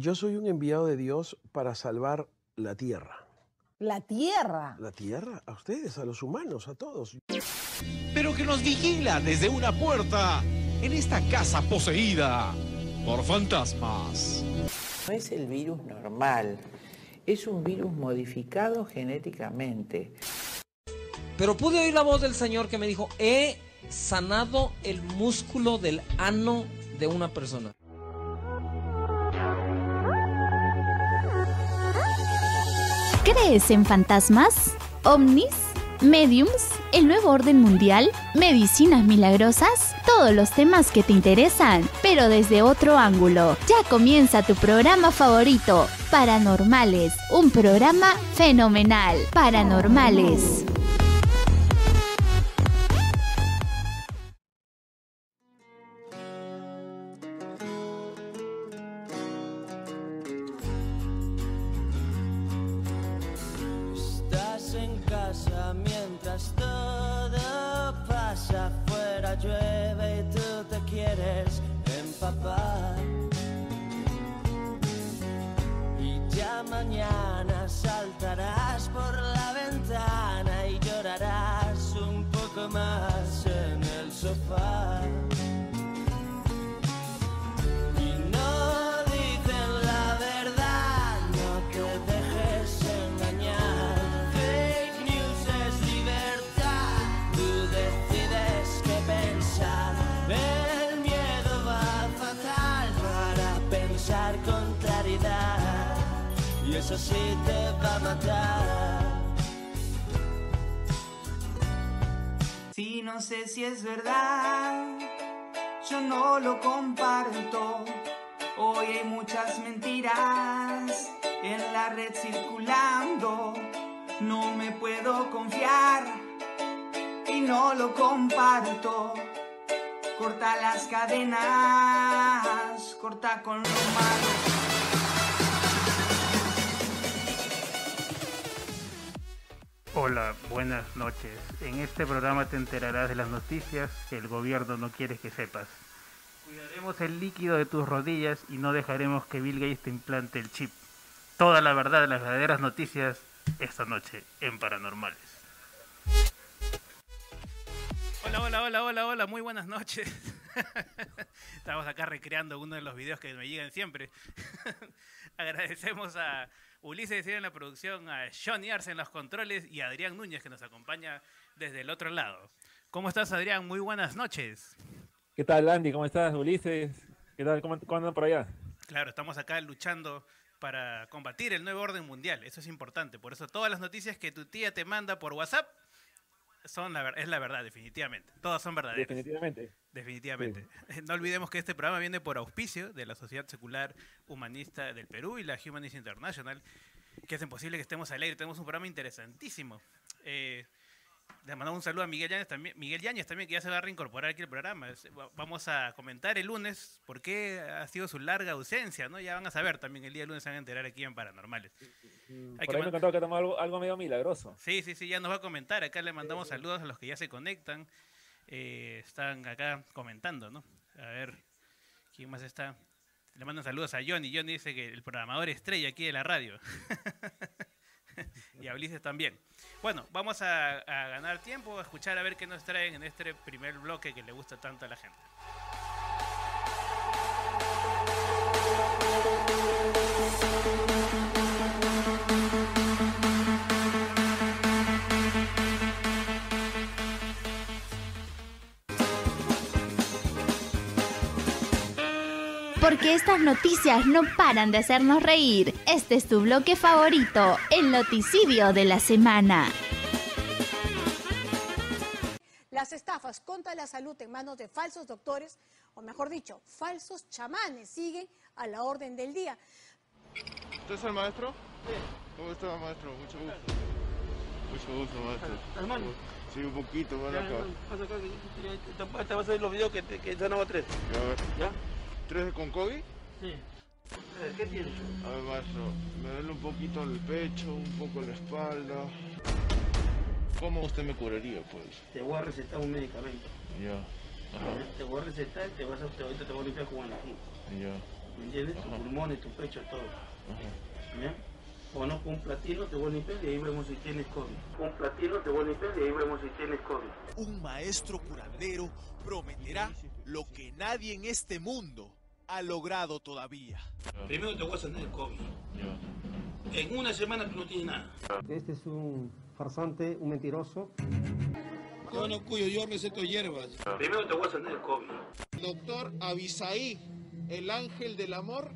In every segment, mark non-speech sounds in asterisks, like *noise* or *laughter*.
Yo soy un enviado de Dios para salvar la tierra. La tierra. La tierra, a ustedes, a los humanos, a todos. Pero que nos vigila desde una puerta en esta casa poseída por fantasmas. No es el virus normal, es un virus modificado genéticamente. Pero pude oír la voz del Señor que me dijo, he sanado el músculo del ano de una persona. ¿Crees en fantasmas? ¿Ovnis? ¿Mediums? ¿El nuevo orden mundial? ¿Medicinas milagrosas? Todos los temas que te interesan, pero desde otro ángulo. Ya comienza tu programa favorito, Paranormales, un programa fenomenal. Paranormales. Red circulando. No me puedo confiar y no lo comparto. Corta las cadenas, corta con lo malo. Hola, buenas noches. En este programa te enterarás de las noticias que el gobierno no quiere que sepas. Cuidaremos el líquido de tus rodillas y no dejaremos que Bill Gates te implante el chip. Toda la verdad de las verdaderas noticias esta noche en Paranormales. Hola, hola, hola, hola, hola, muy buenas noches. *laughs* Estamos acá recreando uno de los videos que me llegan siempre. *laughs* Agradecemos a Ulises en la producción, a Johnny Arce en los controles y a Adrián Núñez que nos acompaña desde el otro lado. ¿Cómo estás, Adrián? Muy buenas noches. ¿Qué tal, Andy? ¿Cómo estás, Ulises? ¿Qué tal? ¿Cómo, cómo andan por allá? Claro, estamos acá luchando para combatir el nuevo orden mundial. Eso es importante. Por eso todas las noticias que tu tía te manda por WhatsApp son la, es la verdad, definitivamente. Todas son verdaderas. Definitivamente. Definitivamente. *laughs* No olvidemos que este programa viene por auspicio de la Sociedad Secular Humanista del Perú y la Humanist International, que hacen posible que estemos al aire. Tenemos un programa interesantísimo. Eh, le mandamos un saludo a Miguel Yáñez también, Miguel Yáñez también, que ya se va a reincorporar aquí al programa. Vamos a comentar el lunes por qué ha sido su larga ausencia, ¿no? Ya van a saber también, el día lunes se van a enterar aquí en Paranormales. Hay Por que ahí me que tomó algo, algo medio milagroso. Sí, sí, sí, ya nos va a comentar. Acá le mandamos saludos a los que ya se conectan. Eh, están acá comentando, ¿no? A ver, ¿quién más está? Le mandan saludos a Johnny. Johnny dice que el programador estrella aquí de la radio. *laughs* *laughs* y a Ulises también. Bueno, vamos a, a ganar tiempo, a escuchar a ver qué nos traen en este primer bloque que le gusta tanto a la gente. Porque estas noticias no paran de hacernos reír. Este es tu bloque favorito, el noticidio de la semana. Las estafas contra la salud en manos de falsos doctores, o mejor dicho, falsos chamanes, siguen a la orden del día. ¿Usted es el maestro? Sí. ¿Cómo está, maestro? Mucho gusto. Mucho gusto, maestro. Hermano. Sí, un poquito, Ya, acá. pasa acá, te vas a ver los videos que, te- que están a tres. Ya, a ver. ¿Ya? ¿Tres con COVID? Sí. ¿Qué tienes? A ver, maestro, me duele un poquito el pecho, un poco la espalda. ¿Cómo usted me curaría, pues? Te voy a recetar un medicamento. Ya. Ajá. Te voy a recetar, te vas a, te, ahorita te voy a limpiar con aquí. Ya. ¿me entiendes? Tu pulmones, tu pecho, todo. ¿Ya? O no, con un platino te vuelve a y ahí vemos si tienes COVID. Con un platino te vuelve a y ahí vemos si tienes COVID. Un maestro curandero prometerá lo que nadie en este mundo ha logrado todavía. Primero te voy a sanar el COVID. En una semana tú no tienes nada. Este es un farsante, un mentiroso. Yo no cuyo, yo receto hierbas. Primero te voy a sanar el COVID. Doctor Abisaí, el ángel del amor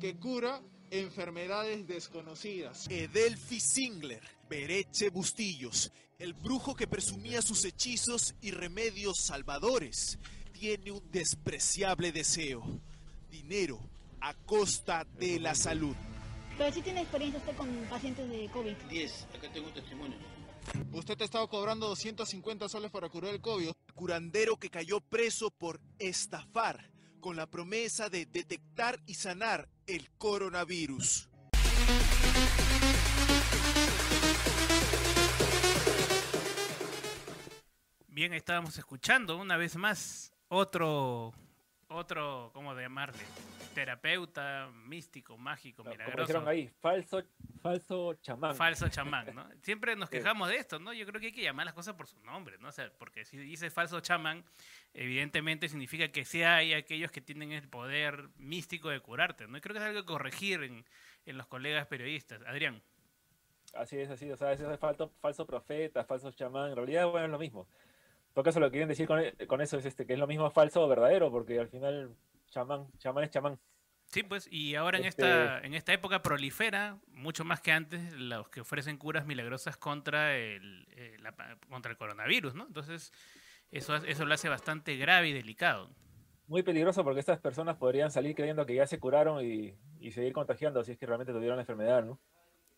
que cura enfermedades desconocidas. Edelfi Singler, Bereche Bustillos, el brujo que presumía sus hechizos y remedios salvadores, tiene un despreciable deseo. Dinero a costa de la salud. Pero sí tiene experiencia usted con pacientes de COVID. 10, acá tengo un testimonio. Usted te ha estado cobrando 250 soles para curar el COVID. Curandero que cayó preso por estafar con la promesa de detectar y sanar el coronavirus. Bien, estábamos escuchando una vez más otro, otro, ¿cómo llamarle? Terapeuta, místico, mágico, Como milagroso. dijeron ahí, falso, falso chamán. Falso chamán, ¿no? *laughs* Siempre nos quejamos de esto, ¿no? Yo creo que hay que llamar las cosas por su nombre, ¿no? O sea, porque si dice falso chamán, evidentemente significa que sí hay aquellos que tienen el poder místico de curarte, ¿no? Y creo que es algo que corregir en, en los colegas periodistas. Adrián. Así es, así, o sea, ese es falso, falso profeta, falso chamán, en realidad, bueno, es lo mismo. Todo caso, lo que quieren decir con, con eso es este, que es lo mismo falso o verdadero, porque al final, chamán, chamán es chamán. Sí, pues, y ahora en Este- esta en esta época prolifera mucho más que antes los que ofrecen curas milagrosas contra el eh, la contra el coronavirus, ¿no? Entonces eso eso lo hace bastante grave y delicado. Muy peligroso porque estas personas podrían salir creyendo que ya se curaron y, y seguir contagiando si es que realmente tuvieron la enfermedad, ¿no?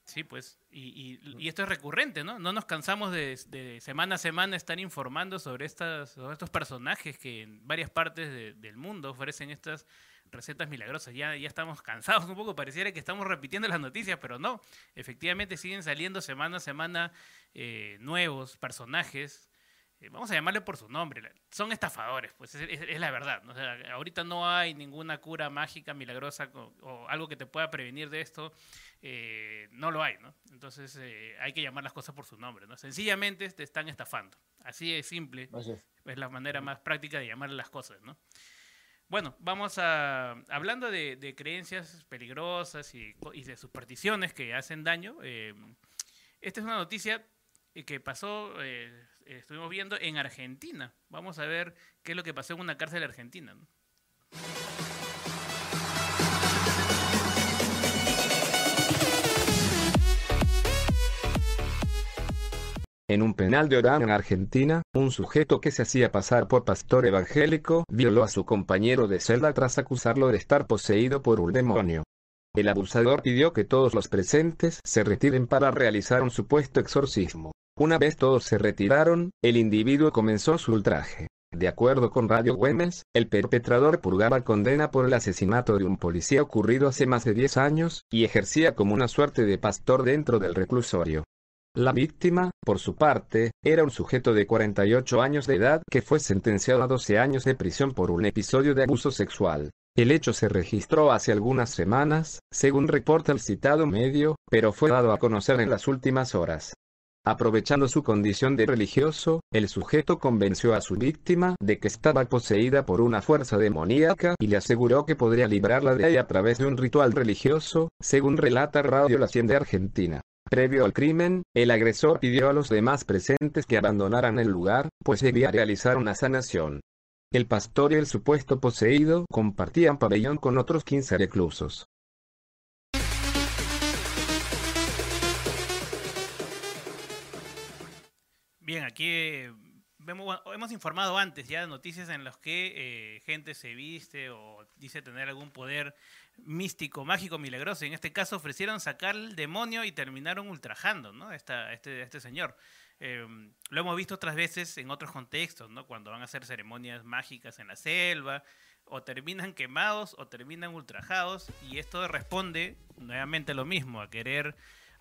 Sí, pues, y, y- y esto es recurrente, ¿no? No nos cansamos de, de semana a semana estar informando sobre, estas, sobre estos personajes que en varias partes de- del mundo ofrecen estas recetas milagrosas. Ya, ya estamos cansados un poco, pareciera que estamos repitiendo las noticias, pero no. Efectivamente siguen saliendo semana a semana eh, nuevos personajes. Eh, vamos a llamarle por su nombre. Son estafadores, pues es, es- es la verdad. ¿no? O sea, ahorita no hay ninguna cura mágica, milagrosa co- o algo que te pueda prevenir de esto eh, no lo hay, ¿no? Entonces eh, hay que llamar las cosas por su nombre, ¿no? Sencillamente te están estafando. Así de simple. Así es. Es la manera más práctica de llamar las cosas, ¿no? Bueno, vamos a... Hablando de, de creencias peligrosas y, y de supersticiones que hacen daño, eh, esta es una noticia eh, que pasó, eh, estuvimos viendo en Argentina. Vamos a ver qué es lo que pasó en una cárcel argentina. En un penal de Orán, en Argentina, un sujeto que se hacía pasar por pastor evangélico violó a su compañero de celda tras acusarlo de estar poseído por un demonio. El abusador pidió que todos los presentes se retiren para realizar un supuesto exorcismo. Una vez todos se retiraron, el individuo comenzó su ultraje. De acuerdo con Radio Güemes, el perpetrador purgaba condena por el asesinato de un policía ocurrido hace más de 10 años, y ejercía como una suerte de pastor dentro del reclusorio. La víctima, por su parte, era un sujeto de 48 años de edad que fue sentenciado a 12 años de prisión por un episodio de abuso sexual. El hecho se registró hace algunas semanas, según reporta el citado medio, pero fue dado a conocer en las últimas horas. Aprovechando su condición de religioso, el sujeto convenció a su víctima de que estaba poseída por una fuerza demoníaca y le aseguró que podría librarla de ella a través de un ritual religioso, según relata Radio La Hacienda Argentina. Previo al crimen, el agresor pidió a los demás presentes que abandonaran el lugar, pues debía realizar una sanación. El pastor y el supuesto poseído compartían pabellón con otros 15 reclusos. Bien, aquí eh, vemos, hemos informado antes ya de noticias en las que eh, gente se viste o dice tener algún poder místico, mágico, milagroso. En este caso ofrecieron sacar el demonio y terminaron ultrajando ¿no? Esta- este, este señor. Eh, lo hemos visto otras veces en otros contextos, ¿no? cuando van a hacer ceremonias mágicas en la selva, o terminan quemados o terminan ultrajados, y esto responde nuevamente lo mismo, a querer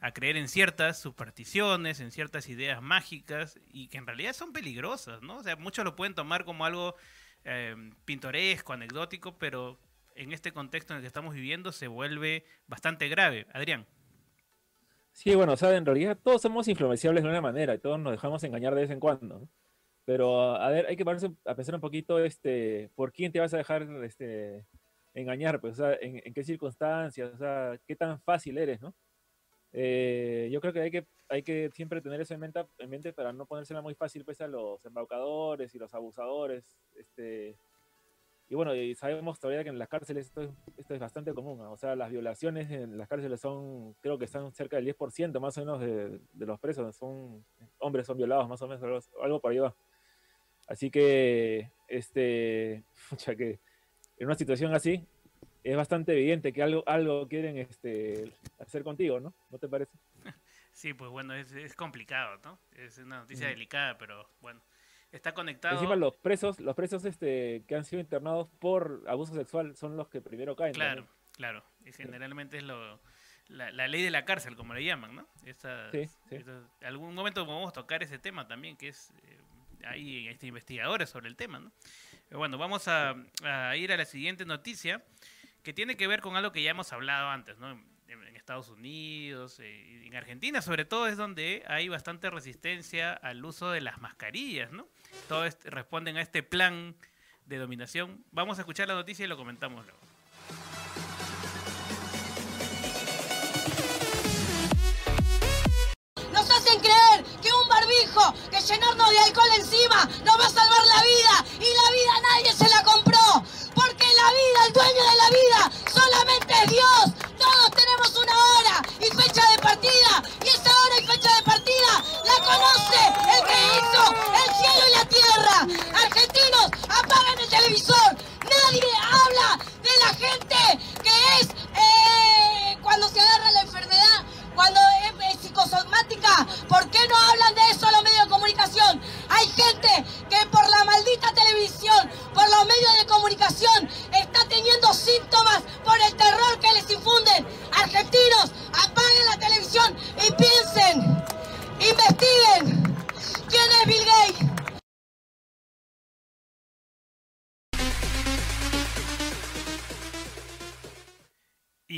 a creer en ciertas supersticiones, en ciertas ideas mágicas y que en realidad son peligrosas, ¿no? O sea, muchos lo pueden tomar como algo eh, pintoresco, anecdótico, pero en este contexto en el que estamos viviendo se vuelve bastante grave. Adrián. Sí, bueno, o sea, en realidad todos somos influenciables de una manera y todos nos dejamos engañar de vez en cuando. ¿no? Pero, a ver, hay que ponerse a pensar un poquito, este, ¿por quién te vas a dejar este, engañar? Pues, o sea, ¿en, en qué circunstancias? O sea, ¿qué tan fácil eres, no? Eh, yo creo que hay, que hay que siempre tener eso en mente, en mente para no ponérsela muy fácil pues, a los embaucadores y los abusadores. Este, y bueno, y sabemos todavía que en las cárceles esto es, esto es bastante común. ¿no? O sea, las violaciones en las cárceles son, creo que están cerca del 10% más o menos de, de los presos. Son hombres son violados más o menos, algo, por ahí va. Así que, este, *laughs* pucha, que en una situación así es bastante evidente que algo, algo quieren este, hacer contigo, ¿no? ¿No te parece? *laughs* Sí, pues bueno, es, es complicado, ¿no? Es una noticia delicada, pero bueno, está conectado. Encima los presos, los presos este, que han sido internados por abuso sexual son los que primero caen. Claro, también. claro. Y generalmente es lo, la, la ley de la cárcel, como le llaman, ¿no? Esas- Sí, sí. esas- algún momento podemos tocar ese tema también, que es eh, hay este, investigadores sobre el tema, ¿no? Pero bueno, vamos a, a ir a la siguiente noticia, que tiene que ver con algo que ya hemos hablado antes, ¿no? En, Estados Unidos, eh, en Argentina sobre todo es donde hay bastante resistencia al uso de las mascarillas, ¿no? Todos responden a este plan de dominación. Vamos a escuchar la noticia y lo comentamos luego. Nos hacen creer que un barbijo, que llenarnos de alcohol encima, nos va a salvar la vida. Y la vida nadie se la el dueño de la vida, solamente es Dios. Todos tenemos una hora y fecha de partida. Y esa hora y fecha de partida la conoce el que hizo el cielo y la tierra. Argentinos, apaguen el televisor. Nadie habla de la gente que es eh, cuando se agarra la enfermedad, cuando es, es psicosomática. ¿Por qué no hablan de eso los medios de comunicación? Hay gente síntomas por el terror que les infunden. Argentinos,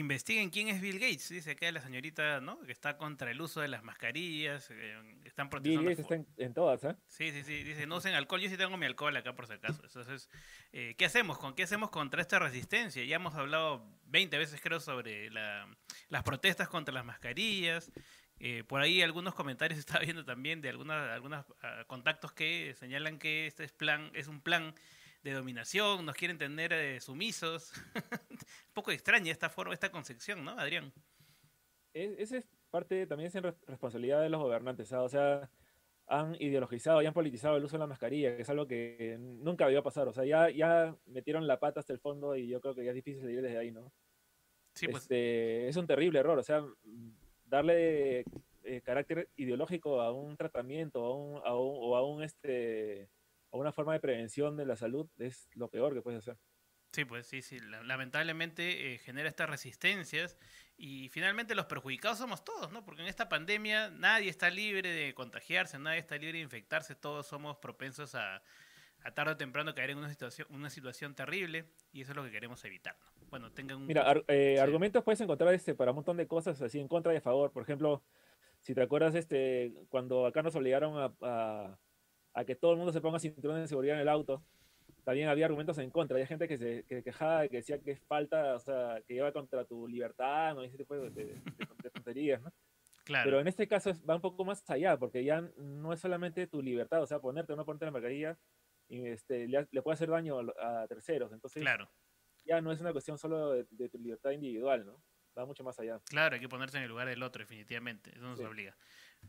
Investiguen quién es Bill Gates, dice acá la señorita, ¿no? Que está contra el uso de las mascarillas, eh, están Bill protestando. Gates está en, en todas, ¿eh? Sí, sí, sí, dice, no usen alcohol, yo sí tengo mi alcohol acá por si acaso. Entonces, eh, ¿qué hacemos? ¿Con qué hacemos contra esta resistencia? Ya hemos hablado 20 veces creo sobre la- las protestas contra las mascarillas. Eh, por ahí algunos comentarios *laughs* estaba viendo también de algunas, algunos contactos que señalan que este es, plan, es un plan de dominación, nos quieren tener eh, sumisos. *laughs* un poco extraña esta forma, esta concepción, ¿no, Adrián? Es- Esa es parte también es responsabilidad de los gobernantes, ¿ah? o sea, han ideologizado y han politizado el uso de la mascarilla, que es algo que nunca debió pasar, o sea, ya, ya metieron la pata hasta el fondo y yo creo que ya es difícil salir desde ahí, ¿no? Sí, pues. Este, es un terrible error, o sea, darle eh, carácter ideológico a un tratamiento a un, a un- o a un este a una forma de prevención de la salud es lo peor que puedes hacer. Sí, pues sí, sí. la- Lamentablemente eh, genera estas resistencias y finalmente los perjudicados somos todos, ¿no? Porque en esta pandemia nadie está libre de contagiarse, nadie está libre de infectarse, todos somos propensos a, a tarde o temprano caer en una situación, una situación terrible y eso es lo que queremos evitar. ¿no? Bueno, tengan un... Mira, ar- eh, Sí. argumentos puedes encontrar este, para un montón de cosas así en contra y a favor. Por ejemplo, si te acuerdas, este, cuando acá nos obligaron a, a- a que todo el mundo se ponga cinturón de seguridad en el auto, también había argumentos en contra. Había gente que se que quejaba, que decía que es falta, o sea, que lleva contra tu libertad, ¿no? Y ese tipo de, de- de- *laughs* tonterías, ¿no? Claro. Pero en este caso va un poco más allá, porque ya no es solamente tu libertad, o sea, ponerte o no ponerte la mascarilla, y este, le, le puede hacer daño a, a terceros. Entonces, Claro. ya no es una cuestión solo de, de tu libertad individual, ¿no? Va mucho más allá. Claro, hay que ponerse en el lugar del otro, definitivamente. Eso nos Sí. obliga.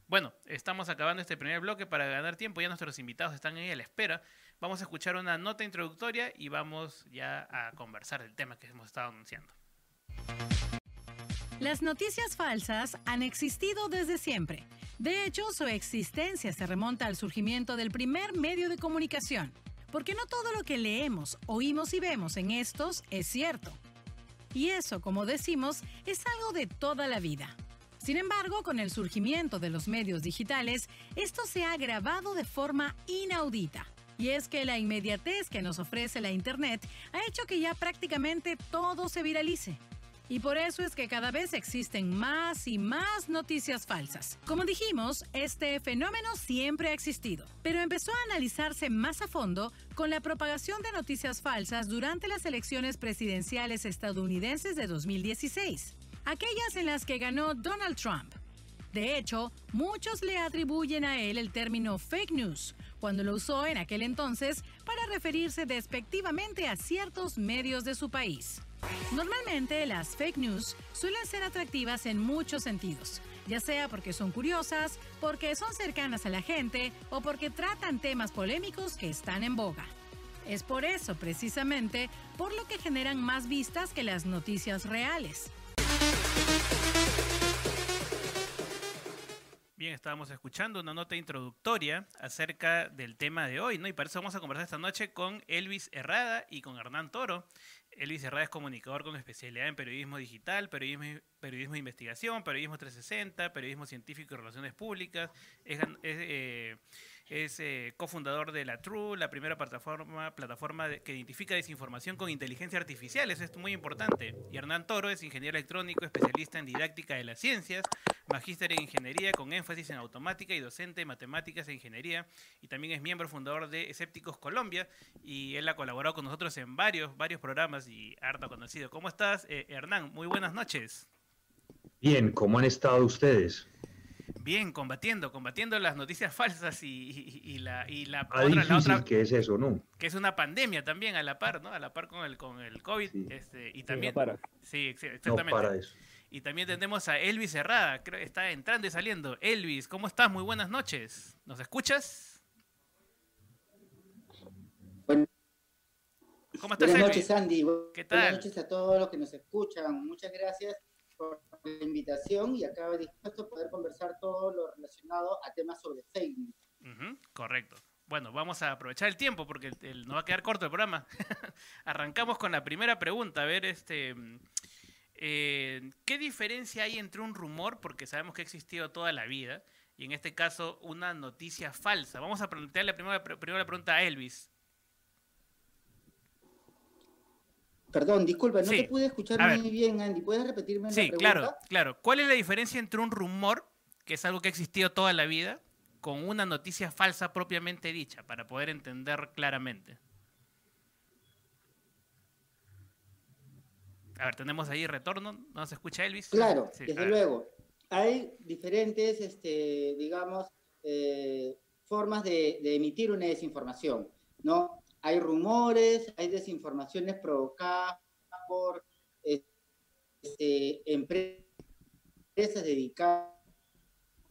Bueno, estamos acabando este primer bloque para ganar tiempo. Ya nuestros invitados están ahí a la espera. Vamos a escuchar una nota introductoria y vamos ya a conversar del tema que hemos estado anunciando. Las noticias falsas han existido desde siempre. De hecho, su existencia se remonta al surgimiento del primer medio de comunicación, porque no todo lo que leemos, oímos y vemos en estos es cierto. Y eso, como decimos, es algo de toda la vida. Sin embargo, con el surgimiento de los medios digitales, esto se ha agravado de forma inaudita. Y es que la inmediatez que nos ofrece la Internet ha hecho que ya prácticamente todo se viralice. Y por eso es que cada vez existen más y más noticias falsas. Como dijimos, este fenómeno siempre ha existido, pero empezó a analizarse más a fondo con la propagación de noticias falsas durante las elecciones presidenciales estadounidenses de 2016, aquellas en las que ganó Donald Trump. De hecho, muchos le atribuyen a él el término fake news, cuando lo usó en aquel entonces para referirse despectivamente a ciertos medios de su país. Normalmente las fake news suelen ser atractivas en muchos sentidos, ya sea porque son curiosas, porque son cercanas a la gente o porque tratan temas polémicos que están en boga. Es por eso, precisamente, por lo que generan más vistas que las noticias reales. Bien, estábamos escuchando una nota introductoria acerca del tema de hoy, ¿no? Y para eso vamos a conversar esta noche con Elvis Herrada y con Hernán Toro. Elvis Herrada es comunicador con especialidad en periodismo digital, periodismo, periodismo de investigación, periodismo 360, periodismo científico y relaciones públicas. Es, eh, es eh, cofundador de la True, la primera plataforma, plataforma que identifica desinformación con inteligencia artificial. Eso es muy importante. Y Hernán Toro es ingeniero electrónico, especialista en didáctica de las ciencias, magíster en ingeniería con énfasis en automática y docente en matemáticas e ingeniería. Y también es miembro fundador de Escépticos Colombia. Y él ha colaborado con nosotros en varios, varios programas y harto conocido. ¿Cómo estás, eh, Hernán? Muy buenas noches. Bien, ¿cómo han estado ustedes? Bien, combatiendo, combatiendo las noticias falsas y, y- y la, y la, Ah, otra, la otra, que es eso, ¿no? que es una pandemia también a la par, ¿no? A la par con el con el COVID, este, y también no para. sí, ex- No exactamente. para eso. Y también tenemos a Elvis Herrada, creo que está entrando y saliendo. Elvis, ¿cómo estás? Muy buenas noches. ¿Nos escuchas? ¿Cómo estás, Buenas Elvis? noches, Andy. ¿Qué Buenas tal? noches a todos los que nos escuchan. Muchas gracias por la invitación y acá dispuesto a poder conversar todo lo relacionado a temas sobre fake news. Correcto. Bueno, vamos a aprovechar el tiempo porque el, nos va a quedar corto el programa. *laughs* Arrancamos con la primera pregunta. A ver, este, eh, ¿qué diferencia hay entre un rumor, porque sabemos que ha existido toda la vida, y en este caso una noticia falsa? Vamos a plantearle primero, primero la pregunta a Elvis. Perdón, disculpa, no Sí, te pude escuchar a ver. muy bien, Andy. ¿Puedes repetirme Sí, la pregunta? claro, claro. ¿Cuál es la diferencia entre un rumor, que es algo que ha existido toda la vida, con una noticia falsa propiamente dicha, para poder entender claramente? A ver, tenemos ahí retorno, ¿no se escucha Elvis? Claro, Sí, desde luego. Hay diferentes, este, digamos, eh, formas de, de emitir una desinformación, ¿no? Hay rumores, hay desinformaciones provocadas por este, empresas dedicadas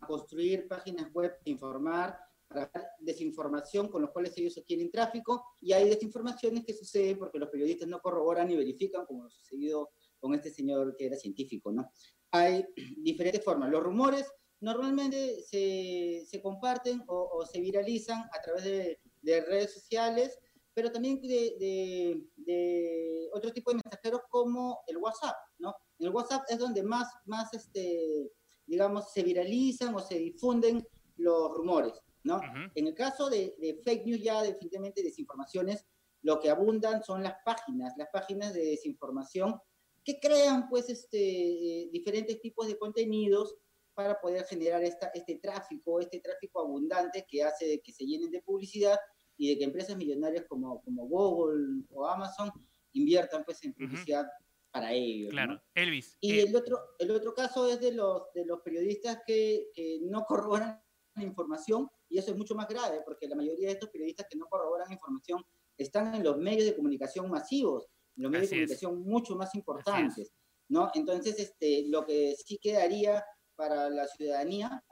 a construir páginas web, informar, para desinformación con los cuales ellos obtienen tráfico, y hay desinformaciones que suceden porque los periodistas no corroboran ni verifican, como lo sucedido con este señor que era científico, ¿no? Hay *clears throat* diferentes formas. Los rumores normalmente se, se comparten o, se viralizan a través de redes sociales, pero también de, de- de otro tipo de mensajeros como el WhatsApp, ¿no? En el WhatsApp es donde más, más este, digamos, se viralizan o se difunden los rumores, ¿no? En el caso de, de fake news, ya definitivamente desinformaciones, lo que abundan son las páginas, las páginas de desinformación que crean, pues, este, eh, diferentes tipos de contenidos para poder generar esta, este tráfico, este tráfico abundante que hace que se llenen de publicidad y de que empresas millonarias como, como Google o Amazon inviertan, pues, en publicidad para ellos. ¿no? Claro, Elvis. Y eh, el otro, el otro caso es de los, de los periodistas que, que no corroboran la información, y eso es mucho más grave, porque la mayoría de estos periodistas que no corroboran información están en los medios de comunicación masivos, en los medios Así de es. comunicación mucho más importantes, ¿no? Entonces, este, lo que sí quedaría para la ciudadanía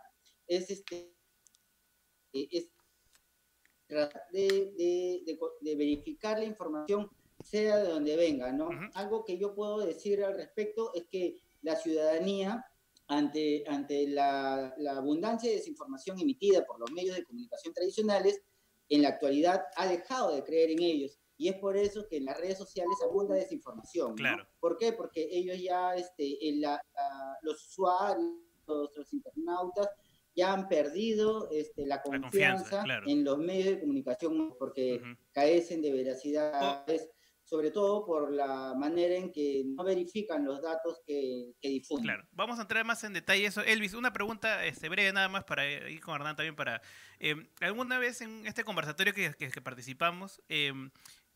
es, este, eh, es tratar de, de- de de verificar la información sea de donde venga, ¿no? Algo que yo puedo decir al respecto es que la ciudadanía, ante, ante la, la abundancia de desinformación emitida por los medios de comunicación tradicionales, en la actualidad ha dejado de creer en ellos. Y es por eso que en las redes sociales abunda desinformación. ¿no? Claro. ¿Por qué? Porque ellos ya, este, en la- la- los usuarios, los, los internautas, ya han perdido este, la confianza, confianza, claro. en los medios de comunicación porque carecen de veracidad, sobre todo por la manera en que no verifican los datos que, que difunden. Claro, vamos a entrar más en detalle eso. Elvis, una pregunta este, breve nada más para ir con Hernán también para... eh, ¿Alguna vez en este conversatorio que, que- que participamos, eh,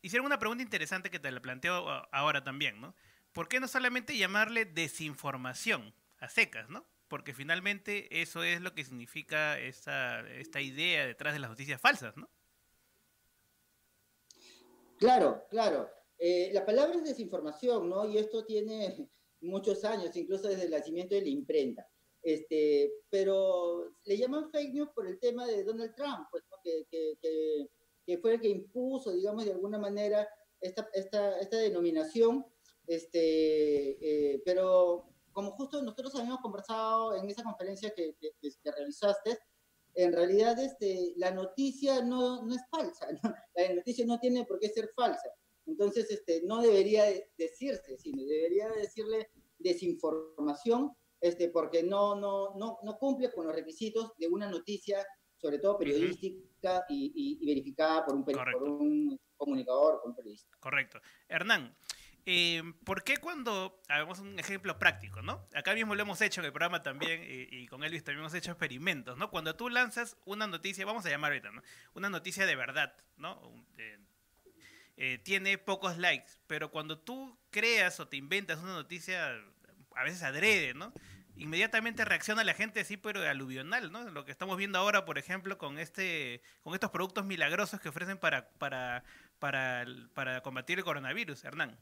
hicieron una pregunta interesante que te la planteo a- ahora también, ¿no? ¿Por qué no solamente llamarle desinformación a secas, ¿no? Porque finalmente eso es lo que significa esta, esta idea detrás de las noticias falsas, ¿no? Claro, claro. Eh, la palabra es desinformación, ¿no? Y esto tiene *laughs* muchos años, incluso desde el nacimiento de la imprenta. Este, pero le llaman fake news por el tema de Donald Trump, pues, ¿no? que, fue el que impuso, digamos, de alguna manera esta, esta, esta denominación. Este, eh, pero como justo nosotros habíamos conversado en esa conferencia que, que- que- realizaste, en realidad este, la noticia no, no es falsa, ¿no? *laughs* la noticia no tiene por qué ser falsa. Entonces, este, no debería de- decirse, sino debería decirle desinformación, este, porque no, no, no, no cumple con los requisitos de una noticia, sobre todo periodística y, y- y verificada por un, por un comunicador, por un periodista. Correcto. Hernán, eh, ¿por qué cuando, hagamos un ejemplo práctico, ¿no? Acá mismo lo hemos hecho en el programa también y, y con Elvis también hemos hecho experimentos, ¿no? Cuando tú lanzas una noticia, vamos a llamar ahorita, ¿no? Una noticia de verdad, ¿no? Eh, tiene pocos likes, pero cuando tú creas o te inventas una noticia, a veces adrede, ¿no? Inmediatamente reacciona la gente así, pero aluvional, ¿no? Lo que estamos viendo ahora, por ejemplo, con este, con estos productos milagrosos que ofrecen para, para, para, para combatir el coronavirus, Hernán.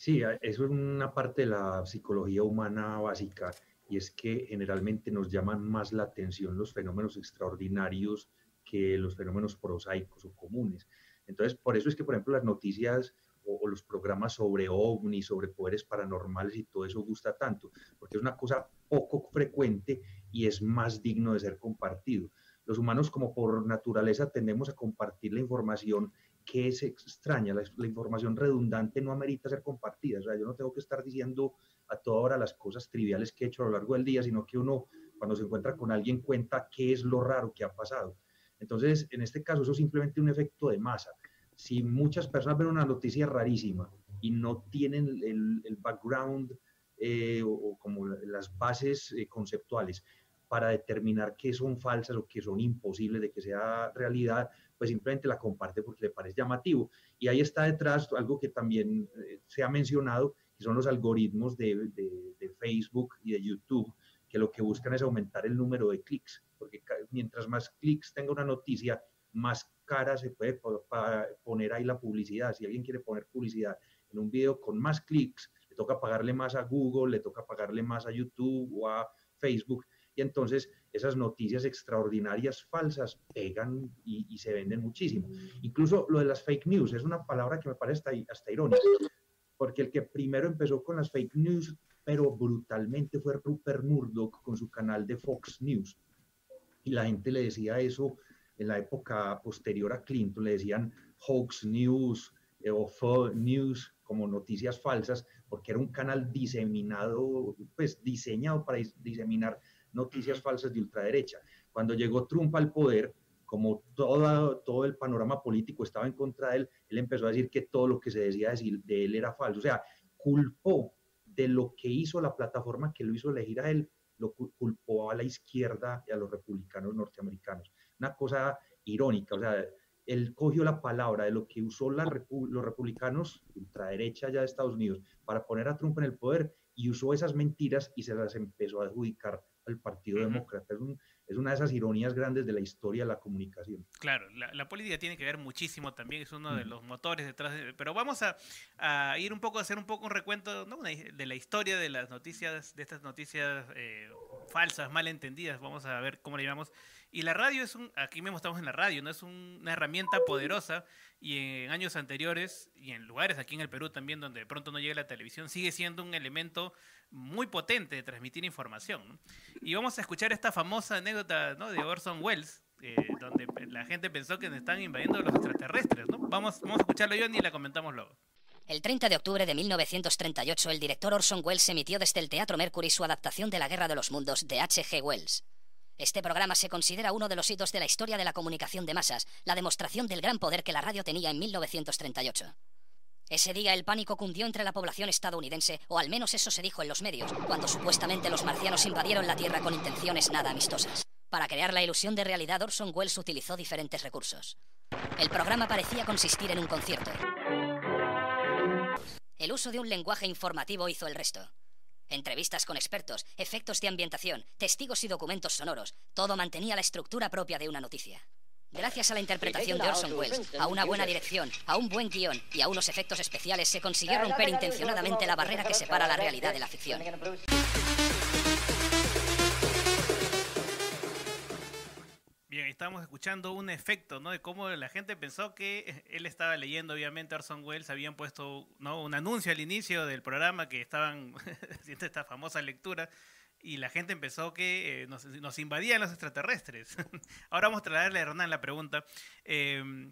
Sí, eso es una parte de la psicología humana básica y es que generalmente nos llaman más la atención los fenómenos extraordinarios que los fenómenos prosaicos o comunes. Entonces, por eso es que, por ejemplo, las noticias o los programas sobre ovnis, sobre poderes paranormales y todo eso gusta tanto, porque es una cosa poco frecuente y es más digno de ser compartido. Los humanos, como por naturaleza, tendemos a compartir la información que es extraña, la, la información redundante no amerita ser compartida. O sea, yo no tengo que estar diciendo a toda hora las cosas triviales que he hecho a lo largo del día, sino que uno, cuando se encuentra con alguien, cuenta qué es lo raro que ha pasado. Entonces, en este caso, eso es simplemente un efecto de masa. Si muchas personas ven una noticia rarísima y no tienen el, el background eh, o, o como la- las bases eh, conceptuales para determinar que son falsas o que son imposibles de que sea realidad, pues simplemente la comparte porque le parece llamativo. Y ahí está detrás algo que también eh, se ha mencionado, que son los algoritmos de, de- de Facebook y de YouTube, que lo que buscan es aumentar el número de clics, porque mientras más clics tenga una noticia, más cara se puede poner ahí la publicidad. Si alguien quiere poner publicidad en un video con más clics, le toca pagarle más a Google, le toca pagarle más a YouTube o a Facebook. Y entonces esas noticias extraordinarias falsas pegan y, se venden muchísimo. Incluso lo de las fake news es una palabra que me parece hasta, irónica, porque el que primero empezó con las fake news, pero brutalmente, fue Rupert Murdoch con su canal de Fox News. Y la gente le decía eso en la época posterior a Clinton, le decían hoax news eh, o fake news como noticias falsas, porque era un canal diseminado, pues diseñado para dis- diseminar noticias falsas de ultraderecha. Cuando llegó Trump al poder, como toda, todo el panorama político estaba en contra de él, él empezó a decir que todo lo que se decía de él era falso. O sea, culpó de lo que hizo la plataforma que lo hizo elegir a él, lo cul- culpó a la izquierda y a los republicanos norteamericanos. Una cosa irónica, o sea, él cogió la palabra de lo que usó la los republicanos, ultraderecha ya de Estados Unidos, para poner a Trump en el poder y usó esas mentiras y se las empezó a adjudicar al Partido Demócrata. Es, un- es una de esas ironías grandes de la historia de la comunicación. Claro, la, la política tiene que ver muchísimo también, es uno de los motores detrás de... Pero vamos a, a ir un poco, a hacer un poco un recuento ¿no? De la historia de las noticias, de estas noticias eh, falsas, malentendidas, vamos a ver cómo le llamamos. Y la radio es un, aquí mismo estamos en la radio, ¿no? Es un- una herramienta poderosa y en años anteriores y en lugares aquí en el Perú también donde de pronto no llega la televisión, sigue siendo un elemento muy potente de transmitir información. ¿no? Y vamos a escuchar esta famosa anécdota ¿no? de Orson Welles, eh, donde la gente pensó que nos están invadiendo los extraterrestres. ¿no? Vamos, vamos a escucharlo yo y la comentamos luego. El 30 de octubre de 1938, el director Orson Welles emitió desde el Teatro Mercury su adaptación de La Guerra de los Mundos de H.G. Wells. Este programa se considera uno de los hitos de la historia de la comunicación de masas, la demostración del gran poder que la radio tenía en 1938. Ese día el pánico cundió entre la población estadounidense, o al menos eso se dijo en los medios, cuando supuestamente los marcianos invadieron la Tierra con intenciones nada amistosas. Para crear la ilusión de realidad, Orson Welles utilizó diferentes recursos. El programa parecía consistir en un concierto. El uso de un lenguaje informativo hizo el resto. Entrevistas con expertos, efectos de ambientación, testigos y documentos sonoros, todo mantenía la estructura propia de una noticia. Gracias a la interpretación de Orson Welles, a una buena dirección, a un buen guion y a unos efectos especiales se consiguió romper intencionadamente la barrera que separa la realidad de la ficción. Bien, estábamos escuchando un efecto, ¿no? De cómo la gente pensó que él estaba leyendo, obviamente, Orson Welles habían puesto, ¿no? Un anuncio al inicio del programa que estaban *laughs* haciendo esta famosa lectura y la gente empezó que eh, nos, invadían los extraterrestres. *laughs* Ahora vamos a traerle a Hernán la pregunta. Eh,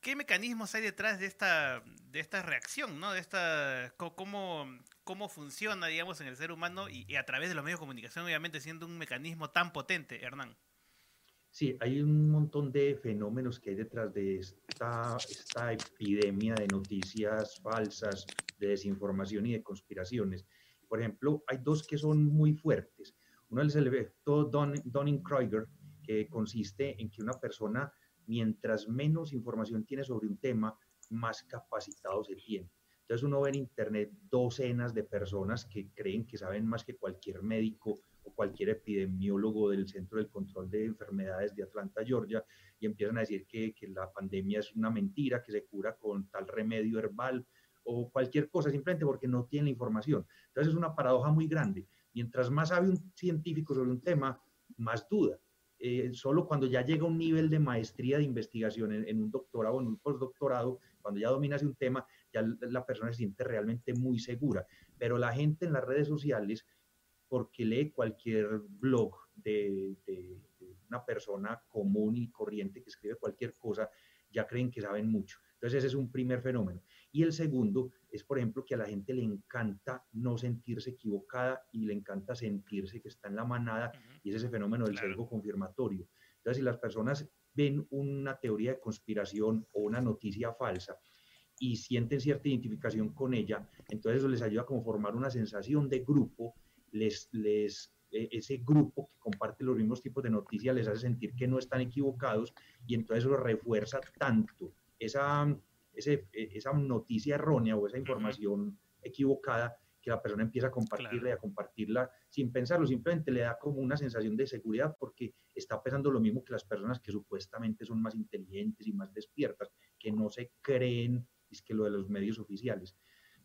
¿Qué mecanismos hay detrás de esta, de esta reacción, ¿no? De esta, cómo, cómo funciona, digamos, en el ser humano y a través de los medios de comunicación, obviamente, siendo un mecanismo tan potente, Hernán? Sí, hay un montón de fenómenos que hay detrás de esta, esta epidemia de noticias falsas, de desinformación y de conspiraciones. Por ejemplo, hay dos que son muy fuertes. Uno es el efecto Dunning-Kruger, que consiste en que una persona, mientras menos información tiene sobre un tema, más capacitado se tiene. Entonces uno ve en Internet docenas de personas que creen que saben más que cualquier médico cualquier epidemiólogo del Centro del Control de Enfermedades de Atlanta, Georgia, y empiezan a decir que, que la pandemia es una mentira, que se cura con tal remedio herbal o cualquier cosa, simplemente porque no tienen la información. Entonces es una paradoja muy grande. Mientras más sabe un científico sobre un tema, más duda. Eh, solo cuando ya llega a un nivel de maestría de investigación en, un doctorado en un postdoctorado, cuando ya dominas un tema, ya la persona se siente realmente muy segura. Pero la gente en las redes sociales porque lee cualquier blog de, una persona común y corriente que escribe cualquier cosa, ya creen que saben mucho. Entonces ese es un primer fenómeno. Y el segundo es, por ejemplo, que a la gente le encanta no sentirse equivocada y le encanta sentirse que está en la manada y es ese fenómeno del sesgo confirmatorio. Entonces, si las personas ven una teoría de conspiración o una noticia falsa y sienten cierta identificación con ella, entonces eso les ayuda a como formar una sensación de grupo les, les, e, ese grupo que comparte los mismos tipos de noticias les hace sentir que no están equivocados y entonces lo refuerza tanto esa, ese, e, esa noticia errónea o esa información equivocada que la persona empieza a compartirla y a compartirla sin pensarlo, simplemente le da como una sensación de seguridad porque está pensando lo mismo que las personas que supuestamente son más inteligentes y más despiertas, que no se creen, es que lo de los medios oficiales.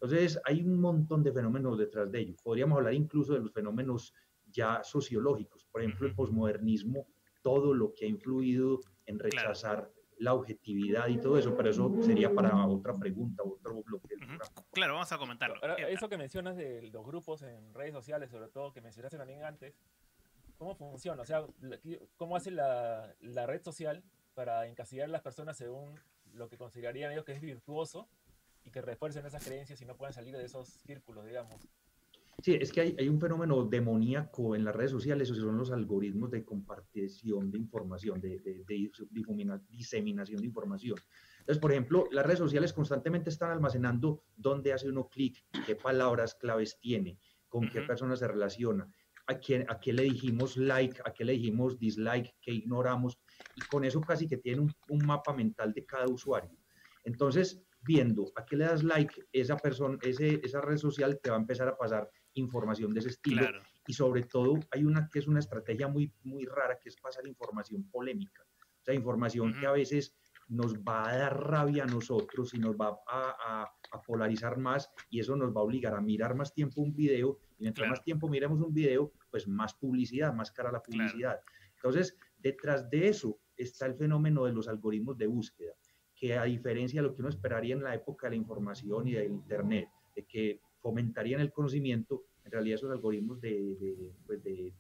Entonces, hay un montón de fenómenos detrás de ello. Podríamos hablar incluso de los fenómenos ya sociológicos, por ejemplo, el posmodernismo, todo lo que ha influido en rechazar la objetividad y todo eso, pero eso sería para otra pregunta, otro bloque. Claro, vamos a comentarlo. eso que mencionas de los grupos en redes sociales, sobre todo que mencionaste también antes, ¿cómo funciona? O sea, ¿cómo hace la, la red social para encasillar a las personas según lo que considerarían ellos que es virtuoso y que refuercen esas creencias y no puedan salir de esos círculos, digamos. Sí, es que hay, hay, un fenómeno demoníaco en las redes sociales, esos son los algoritmos de compartición de información, de, de, de, diseminación de información. Entonces, por ejemplo, las redes sociales constantemente están almacenando dónde hace uno clic, qué palabras claves tiene, con qué persona se relaciona, a quién, a qué le dijimos like, a qué le dijimos dislike, qué ignoramos, y con eso casi que tiene un, un mapa mental de cada usuario. Entonces, viendo a qué le das like, esa persona, ese, esa red social te va a empezar a pasar información de ese estilo. Y sobre todo hay una que es una estrategia muy, muy rara, que es pasar información polémica. O sea, información que a veces nos va a dar rabia a nosotros y nos va a, a, polarizar más y eso nos va a obligar a mirar más tiempo un video y mientras más tiempo miremos un video, pues más publicidad, más cara la publicidad. Entonces, detrás de eso está el fenómeno de los algoritmos de búsqueda que a diferencia de lo que uno esperaría en la época de la información y del Internet, de que fomentarían el conocimiento, en realidad esos algoritmos de, pues de,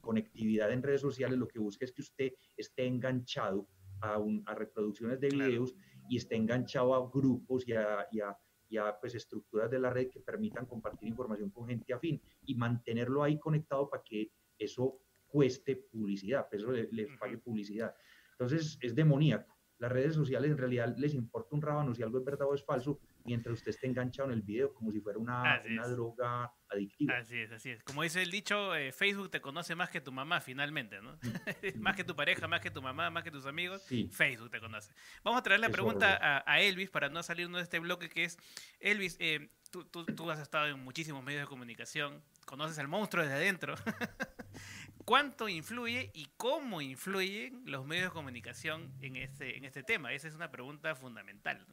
conectividad en redes sociales lo que busca es que usted esté enganchado a, a reproducciones de videos y esté enganchado a grupos y a, y a, y a pues, estructuras de la red que permitan compartir información con gente afín y mantenerlo ahí conectado para que eso cueste publicidad, peso le, le pague publicidad. Entonces es demoníaco. Las redes sociales en realidad les importa un rábano si algo es verdad o es falso, mientras usted esté enganchado en el video como si fuera una, una droga adictiva. Así es, así es. Como dice el dicho, eh, Facebook te conoce más que tu mamá finalmente, ¿no? *laughs* más que tu pareja, más que tu mamá, más que tus amigos. Sí. Facebook te conoce. Vamos a traer la pregunta a, a Elvis para no salirnos de este bloque que es, Elvis, eh, tú, tú- tú has estado en muchísimos medios de comunicación, conoces al monstruo desde adentro. *laughs* ¿Cuánto influye y cómo influyen los medios de comunicación en este, en este tema? Esa es una pregunta fundamental.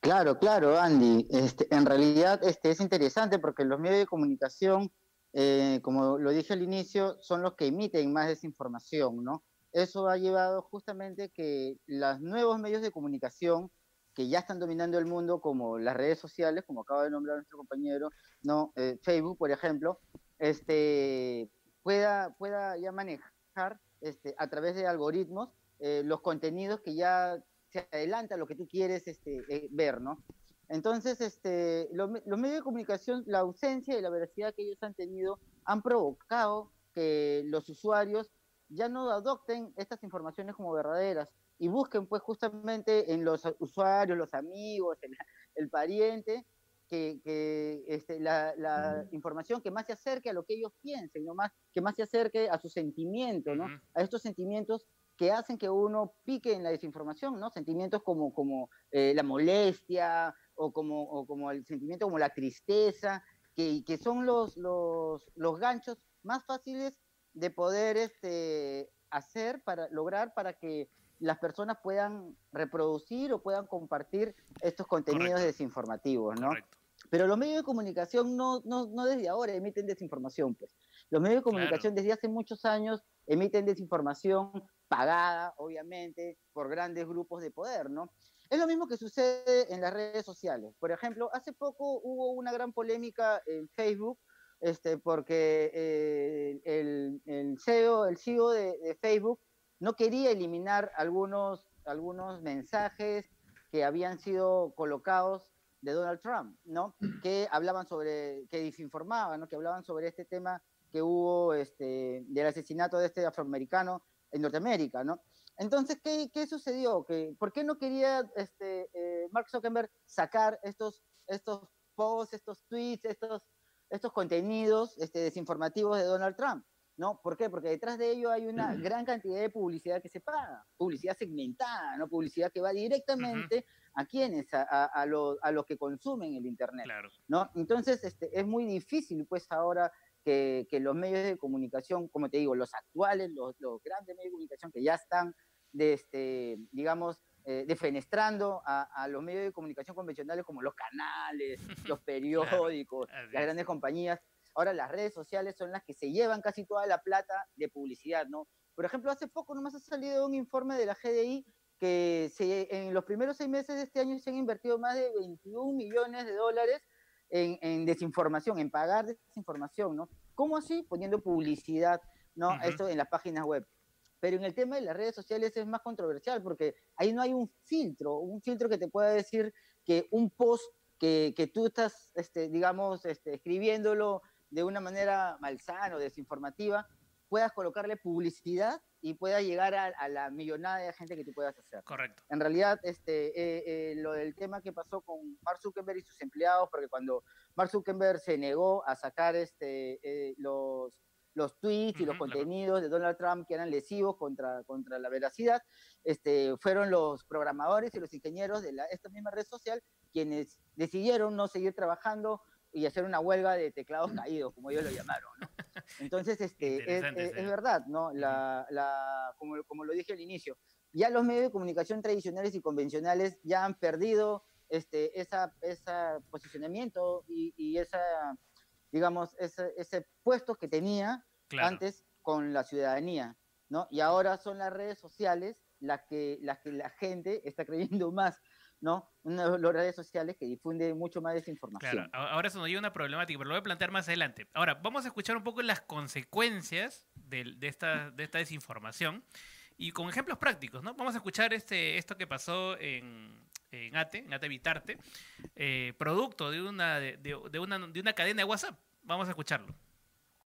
Claro, claro, Andy. Este, en realidad este, es interesante porque los medios de comunicación, eh, como lo dije al inicio, son los que emiten más desinformación, ¿no? Eso ha llevado justamente que los nuevos medios de comunicación que ya están dominando el mundo, como las redes sociales, como acaba de nombrar nuestro compañero, ¿no? Eh, Facebook, por ejemplo, este, pueda, pueda ya manejar este, a través de algoritmos eh, los contenidos que ya se adelanta lo que tú quieres este, eh, ver, ¿no? Entonces, este, los, los medios de comunicación, la ausencia y la veracidad que ellos han tenido han provocado que los usuarios ya no adopten estas informaciones como verdaderas y busquen pues justamente en los usuarios, los amigos, el, el pariente, que, que, este, la, la información que más se acerque a lo que ellos piensen, ¿no? más, que más se acerque a sus sentimientos, ¿no? a estos sentimientos que hacen que uno pique en la desinformación, ¿no? Sentimientos como, como eh, la molestia o como, o como el sentimiento como la tristeza, que, que son los, los, los ganchos más fáciles de poder este, hacer para lograr para que las personas puedan reproducir o puedan compartir estos contenidos desinformativos, ¿no? Pero los medios de comunicación no, no, no desde ahora emiten desinformación, pues. Los medios de comunicación desde hace muchos años emiten desinformación pagada, obviamente, por grandes grupos de poder, ¿no? Es lo mismo que sucede en las redes sociales. Por ejemplo, hace poco hubo una gran polémica en Facebook, este, porque eh, el, el CEO, el CEO de, de Facebook no quería eliminar algunos, algunos mensajes que habían sido colocados de Donald Trump, ¿no? Que hablaban sobre, que desinformaban, ¿no? Que hablaban sobre este tema que hubo este, del asesinato de este afroamericano en Norteamérica, ¿no? Entonces, ¿qué, qué sucedió? que ¿Por qué no quería este, eh, Mark Zuckerberg sacar estos, estos posts, estos tweets, estos, estos contenidos este, desinformativos de Donald Trump? ¿No? ¿Por qué? Porque detrás de ello hay una gran cantidad de publicidad que se paga, publicidad segmentada, ¿no? Publicidad que va directamente a quienes, a, a, a los a los que consumen el Internet, ¿no? Entonces, este, es muy difícil, pues, ahora que, que, los medios de comunicación, como te digo, los actuales, los, los grandes medios de comunicación que ya están, de este, digamos, eh, defenestrando a, a, los medios de comunicación convencionales como los canales, *laughs* los periódicos, claro, las grandes compañías. Ahora las redes sociales son las que se llevan casi toda la plata de publicidad, ¿no? Por ejemplo, hace poco nomás ha salido un informe de la GDI que se, en los primeros seis meses de este año se han invertido más de 21 millones de dólares en, en, desinformación, en pagar desinformación, ¿no? ¿Cómo así? Poniendo publicidad, ¿no? Uh -huh. Esto en las páginas web. Pero en el tema de las redes sociales es más controversial porque ahí no hay un filtro, un filtro que te pueda decir que un post que, que tú estás, este, digamos, este, escribiéndolo de una manera malsana o desinformativa, puedas colocarle publicidad y pueda llegar a, a, la millonada de gente que tú puedas hacer. Correcto. En realidad, este, eh, eh, lo del tema que pasó con Mark Zuckerberg y sus empleados, porque cuando Mark Zuckerberg se negó a sacar este, eh, los, los tweets y uh -huh, los contenidos de Donald Trump que eran lesivos contra, contra la veracidad, este, fueron los programadores y los ingenieros de la, esta misma red social quienes decidieron no seguir trabajando y hacer una huelga de teclados caídos, como ellos lo llamaron. ¿no? *laughs* Entonces, este, es, es, es, verdad, ¿no? La, la, como, como lo dije al inicio, ya los medios de comunicación tradicionales y convencionales ya han perdido este, esa, esa posicionamiento y, y esa, digamos, ese, ese puesto que tenía claro. antes con la ciudadanía, ¿no? Y ahora son las redes sociales las que, las que la gente está creyendo más ¿no? Una, las redes sociales que difunden mucho más desinformación. Claro, ahora eso nos lleva una problemática, pero lo voy a plantear más adelante. Ahora, vamos a escuchar un poco las consecuencias de, de, esta, de esta desinformación y con ejemplos prácticos, ¿no? Vamos a escuchar este, esto que pasó en, en ATE, en ATE Vitarte, eh, producto de una, de, de, una, de una cadena de WhatsApp. Vamos a escucharlo.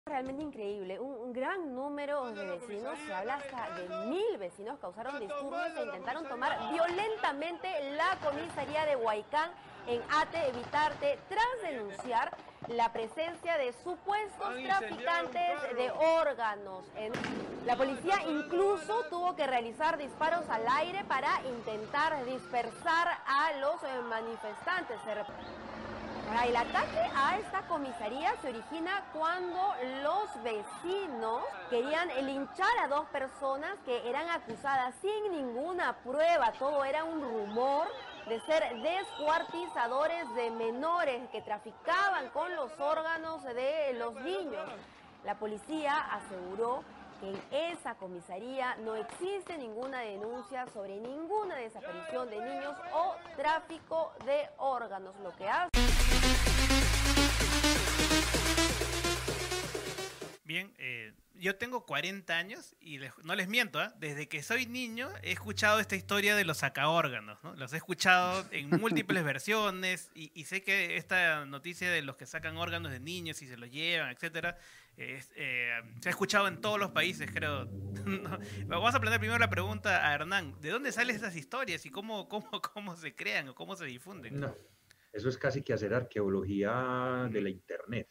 Realmente increíble, un, un gran número de vecinos, se habla hasta de mil vecinos, causaron disturbios e intentaron tomar violentamente la comisaría de Huaycán en Ate Evitarte tras denunciar la presencia de supuestos traficantes de órganos. La policía incluso tuvo que realizar disparos al aire para intentar dispersar a los eh, manifestantes. El ataque a esta comisaría se origina cuando los vecinos querían linchar a dos personas que eran acusadas sin ninguna prueba, todo era un rumor de ser descuartizadores de menores que traficaban con los órganos de los niños. La policía aseguró que en esa comisaría no existe ninguna denuncia sobre ninguna desaparición de niños o tráfico de órganos, lo que hace Bien, eh, yo tengo 40 años y les- no les miento, ¿ah? desde que soy niño he escuchado esta historia de los sacaórganos, ¿no? Los he escuchado en *laughs* múltiples versiones y, y sé que esta noticia de los que sacan órganos de niños y se los llevan, etcétera, es, eh, se ha escuchado en todos los países, creo. *laughs* Vamos a plantear primero la pregunta a Hernán, ¿de dónde salen estas historias y cómo, cómo, cómo se crean o cómo se difunden? No, eso es casi que hacer arqueología de la Internet.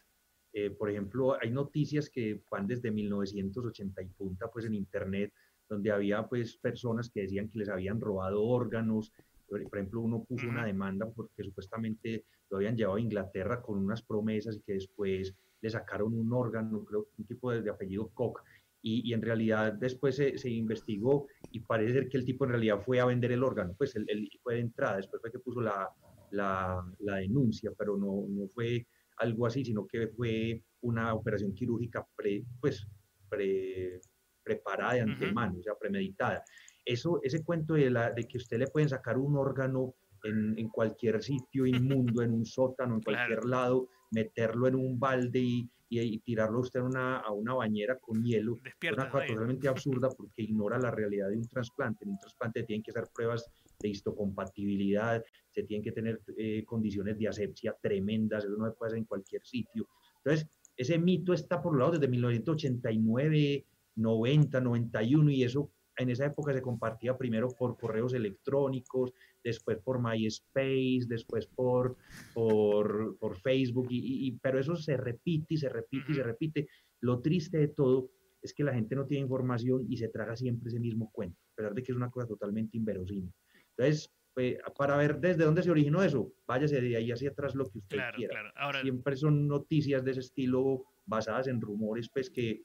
Eh, por ejemplo, hay noticias que van desde 1980 y punta, pues en Internet, donde había pues personas que decían que les habían robado órganos. Por ejemplo, uno puso una demanda porque supuestamente lo habían llevado a Inglaterra con unas promesas y que después le sacaron un órgano, creo un tipo de, de apellido Koch. Y, y en realidad después se, se investigó y parece ser que el tipo en realidad fue a vender el órgano, pues él, él fue de entrada, después fue que puso la, la, la denuncia, pero no, no fue algo así, sino que fue una operación quirúrgica pre, pues, pre- preparada de antemano, o sea, premeditada. Eso, ese cuento de, la, de que usted le pueden sacar un órgano en, en cualquier sitio inmundo, en un sótano, en *laughs* cualquier lado, meterlo en un balde y, y- y tirarlo usted a una, a una bañera con hielo, es Despierta, una cosa totalmente absurda porque ignora la realidad de un trasplante. En un trasplante tienen que hacer pruebas de histocompatibilidad, se tienen que tener eh, condiciones de asepsia tremendas, eso no se puede hacer en cualquier sitio. Entonces, ese mito está por lado desde 1989, 90, 91 y eso en esa época se compartía primero por correos electrónicos, después por MySpace, después por, por, por Facebook, y- y- pero eso se repite y se repite y se repite. Lo triste de todo es que la gente no tiene información y se traga siempre ese mismo cuento, a pesar de que es una cosa totalmente inverosímil. Entonces, pues, para ver desde dónde se originó eso, váyase de ahí hacia atrás lo que usted Claro, quiera. claro. Ahora- Siempre son noticias de ese estilo basadas en rumores, pues que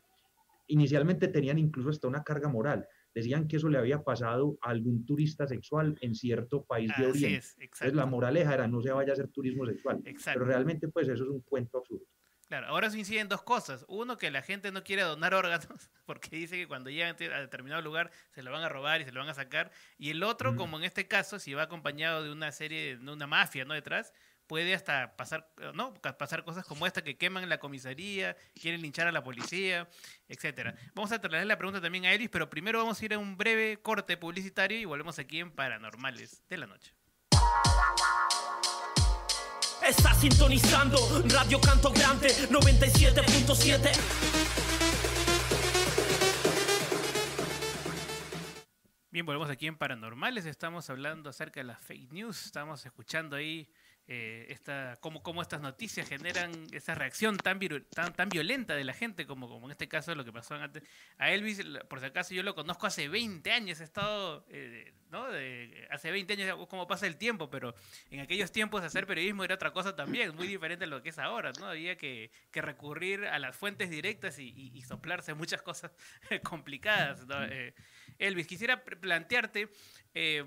inicialmente tenían incluso hasta una carga moral. Decían que eso le había pasado a algún turista sexual en cierto país de Oriente. es, Entonces la moraleja era no se vaya a hacer turismo sexual. Exacto. Pero realmente pues eso es un cuento absurdo. Claro, ahora se inciden dos cosas. Uno, que la gente no quiere donar órganos, *laughs* porque dice que cuando llegan a determinado lugar se lo van a robar y se lo van a sacar. Y el otro, como en este caso, si va acompañado de una serie, de una mafia, ¿no? Detrás, puede hasta pasar, ¿no? Ca- Pasar cosas como esta, que queman la comisaría, quieren linchar a la policía, etcétera. Vamos a trasladar la pregunta también a Elvis, pero primero vamos a ir a un breve corte publicitario y volvemos aquí en Paranormales de la Noche. Está sintonizando Radio Canto Grande 97.7. Bien, volvemos aquí en Paranormales. Estamos hablando acerca de las fake news. Estamos escuchando ahí eh, esta, cómo, cómo estas noticias generan esa reacción tan, viru- tan, tan violenta de la gente, como, como en este caso lo que pasó antes. A Elvis, por si acaso, yo lo conozco hace 20 años. He estado, eh, ¿no? De- hace 20 años, cómo pasa el tiempo, pero en aquellos tiempos hacer periodismo era otra cosa también, muy diferente a lo que es ahora, ¿no? Había que, que recurrir a las fuentes directas y, y- y soplarse muchas cosas *laughs* complicadas, ¿no? Eh, Elvis, quisiera plantearte eh,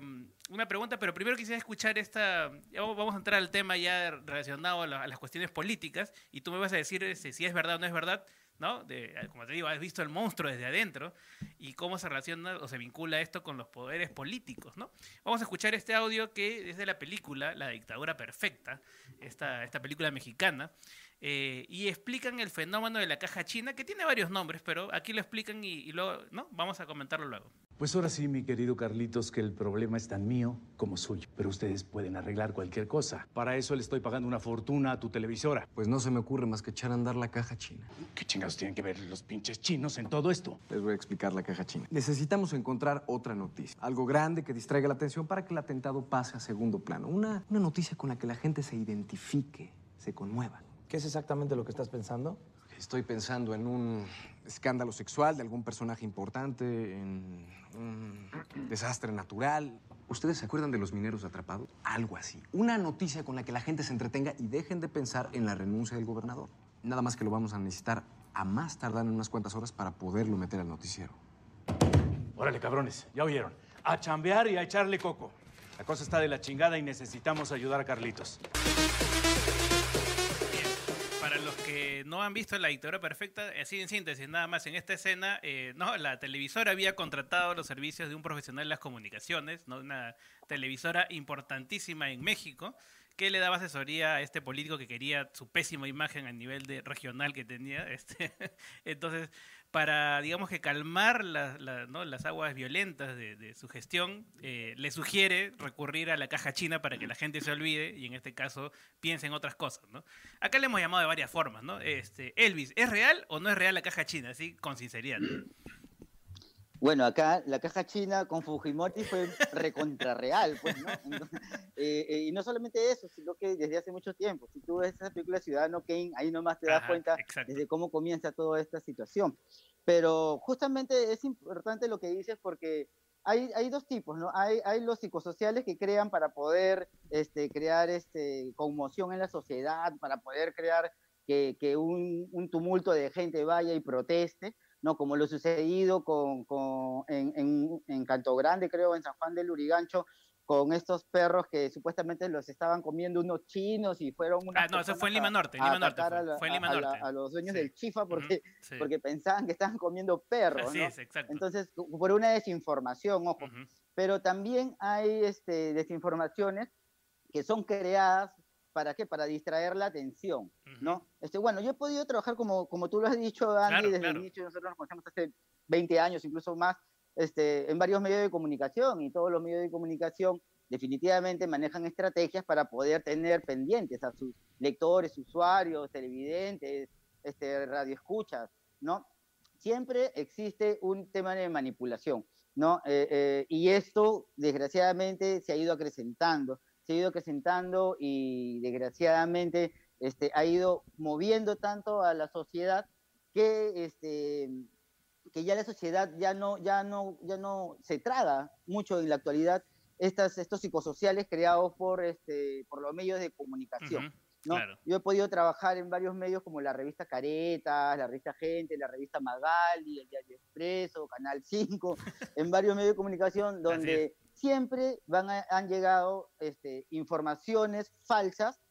una pregunta, pero primero quisiera escuchar esta. Vamos a entrar al tema ya relacionado a, la- a las cuestiones políticas y tú me vas a decir este, si es verdad o no es verdad, ¿no? De, como te digo, has visto el monstruo desde adentro y cómo se relaciona o se vincula esto con los poderes políticos, ¿no? Vamos a escuchar este audio que es de la película La dictadura perfecta, esta, esta película mexicana. eh, y explican el fenómeno de la caja china, que tiene varios nombres, pero aquí lo explican y luego, ¿no? Vamos a comentarlo luego. Pues ahora sí, mi querido Carlitos, que el problema es tan mío como suyo. Pero ustedes pueden arreglar cualquier cosa. Para eso le estoy pagando una fortuna a tu televisora. Pues no se me ocurre más que echar a andar la caja china. ¿Qué chingados tienen que ver los pinches chinos en todo esto? Les voy a explicar la caja china. Necesitamos encontrar otra noticia. Algo grande que distraiga la atención para que el atentado pase a segundo plano. Una, una noticia con la que la gente se identifique, se conmueva. ¿Qué es exactamente lo que estás pensando? Estoy pensando en un escándalo sexual de algún personaje importante, en un desastre natural. ¿Ustedes se acuerdan de los mineros atrapados? Algo así. Una noticia con la que la gente se entretenga y dejen de pensar en la renuncia del gobernador. Nada más que lo vamos a necesitar a más tardar en unas cuantas horas para poderlo meter al noticiero. Órale, cabrones, ya oyeron. A chambear y a echarle coco. La cosa está de la chingada y necesitamos ayudar a Carlitos. No han visto la dictadura perfecta, así en síntesis, nada más en esta escena, eh, no, la televisora había contratado los servicios de un profesional de las comunicaciones, ¿no? una televisora importantísima en México, que le daba asesoría a este político que quería su pésima imagen a nivel de regional que tenía. *laughs* Este, entonces, para, digamos que calmar la- ¿no? las aguas violentas de, de su gestión, eh, le sugiere recurrir a la caja china para que la gente se olvide y en este caso piense en otras cosas. ¿no? Acá le hemos llamado de varias formas. ¿no? Este, Elvis, ¿es real o no es real la caja china? Así, con sinceridad. Bueno, acá la caja china con Fujimori fue recontrarreal, pues, ¿no? Entonces, eh, eh, y no solamente eso, sino que desde hace mucho tiempo, si tú ves esa película Ciudadano Kane, ahí nomás te das Ajá, cuenta exacto. desde cómo comienza toda esta situación. Pero justamente es importante lo que dices porque hay, hay dos tipos, ¿no? Hay, hay los psicosociales que crean para poder este, crear este, conmoción en la sociedad, para poder crear que, que un, un tumulto de gente vaya y proteste, ¿no? Como lo sucedido con, con- en, en, en Canto Grande, creo, en San Juan del Lurigancho, con estos perros que supuestamente los estaban comiendo unos chinos y fueron unas Ah, no, eso fue en Lima Norte, en Lima Norte fue, a la- fue en Lima a- a la- Norte. a los dueños Sí. del chifa porque, sí. porque pensaban que estaban comiendo perros, Así ¿no? es, exacto. Entonces, por una desinformación, ojo. Pero también hay este, desinformaciones que son creadas ¿para qué? Para distraer la atención, ¿no? Este, bueno, yo he podido trabajar, como, como tú lo has dicho, Andy, Claro, desde claro. el inicio, nosotros nos conocemos hace 20 años, incluso más, este, en varios medios de comunicación, y todos los medios de comunicación definitivamente manejan estrategias para poder tener pendientes a sus lectores, usuarios, televidentes, este, radioescuchas, ¿no? Siempre existe un tema de manipulación, ¿no? Eh, eh, y esto, desgraciadamente, se ha ido acrecentando, se ha ido acrecentando y desgraciadamente este, ha ido moviendo tanto a la sociedad que este, que ya la sociedad ya no, ya no, ya no se traga mucho en la actualidad estas, estos psicosociales creados por, este, por los medios de comunicación. Ujú, ¿no? claro. Yo he podido trabajar en varios medios como la revista Caretas, la revista Gente, la revista Magali, el Diario Expreso, Canal 5, *laughs* en varios medios de comunicación donde siempre van a- han llegado este, informaciones falsas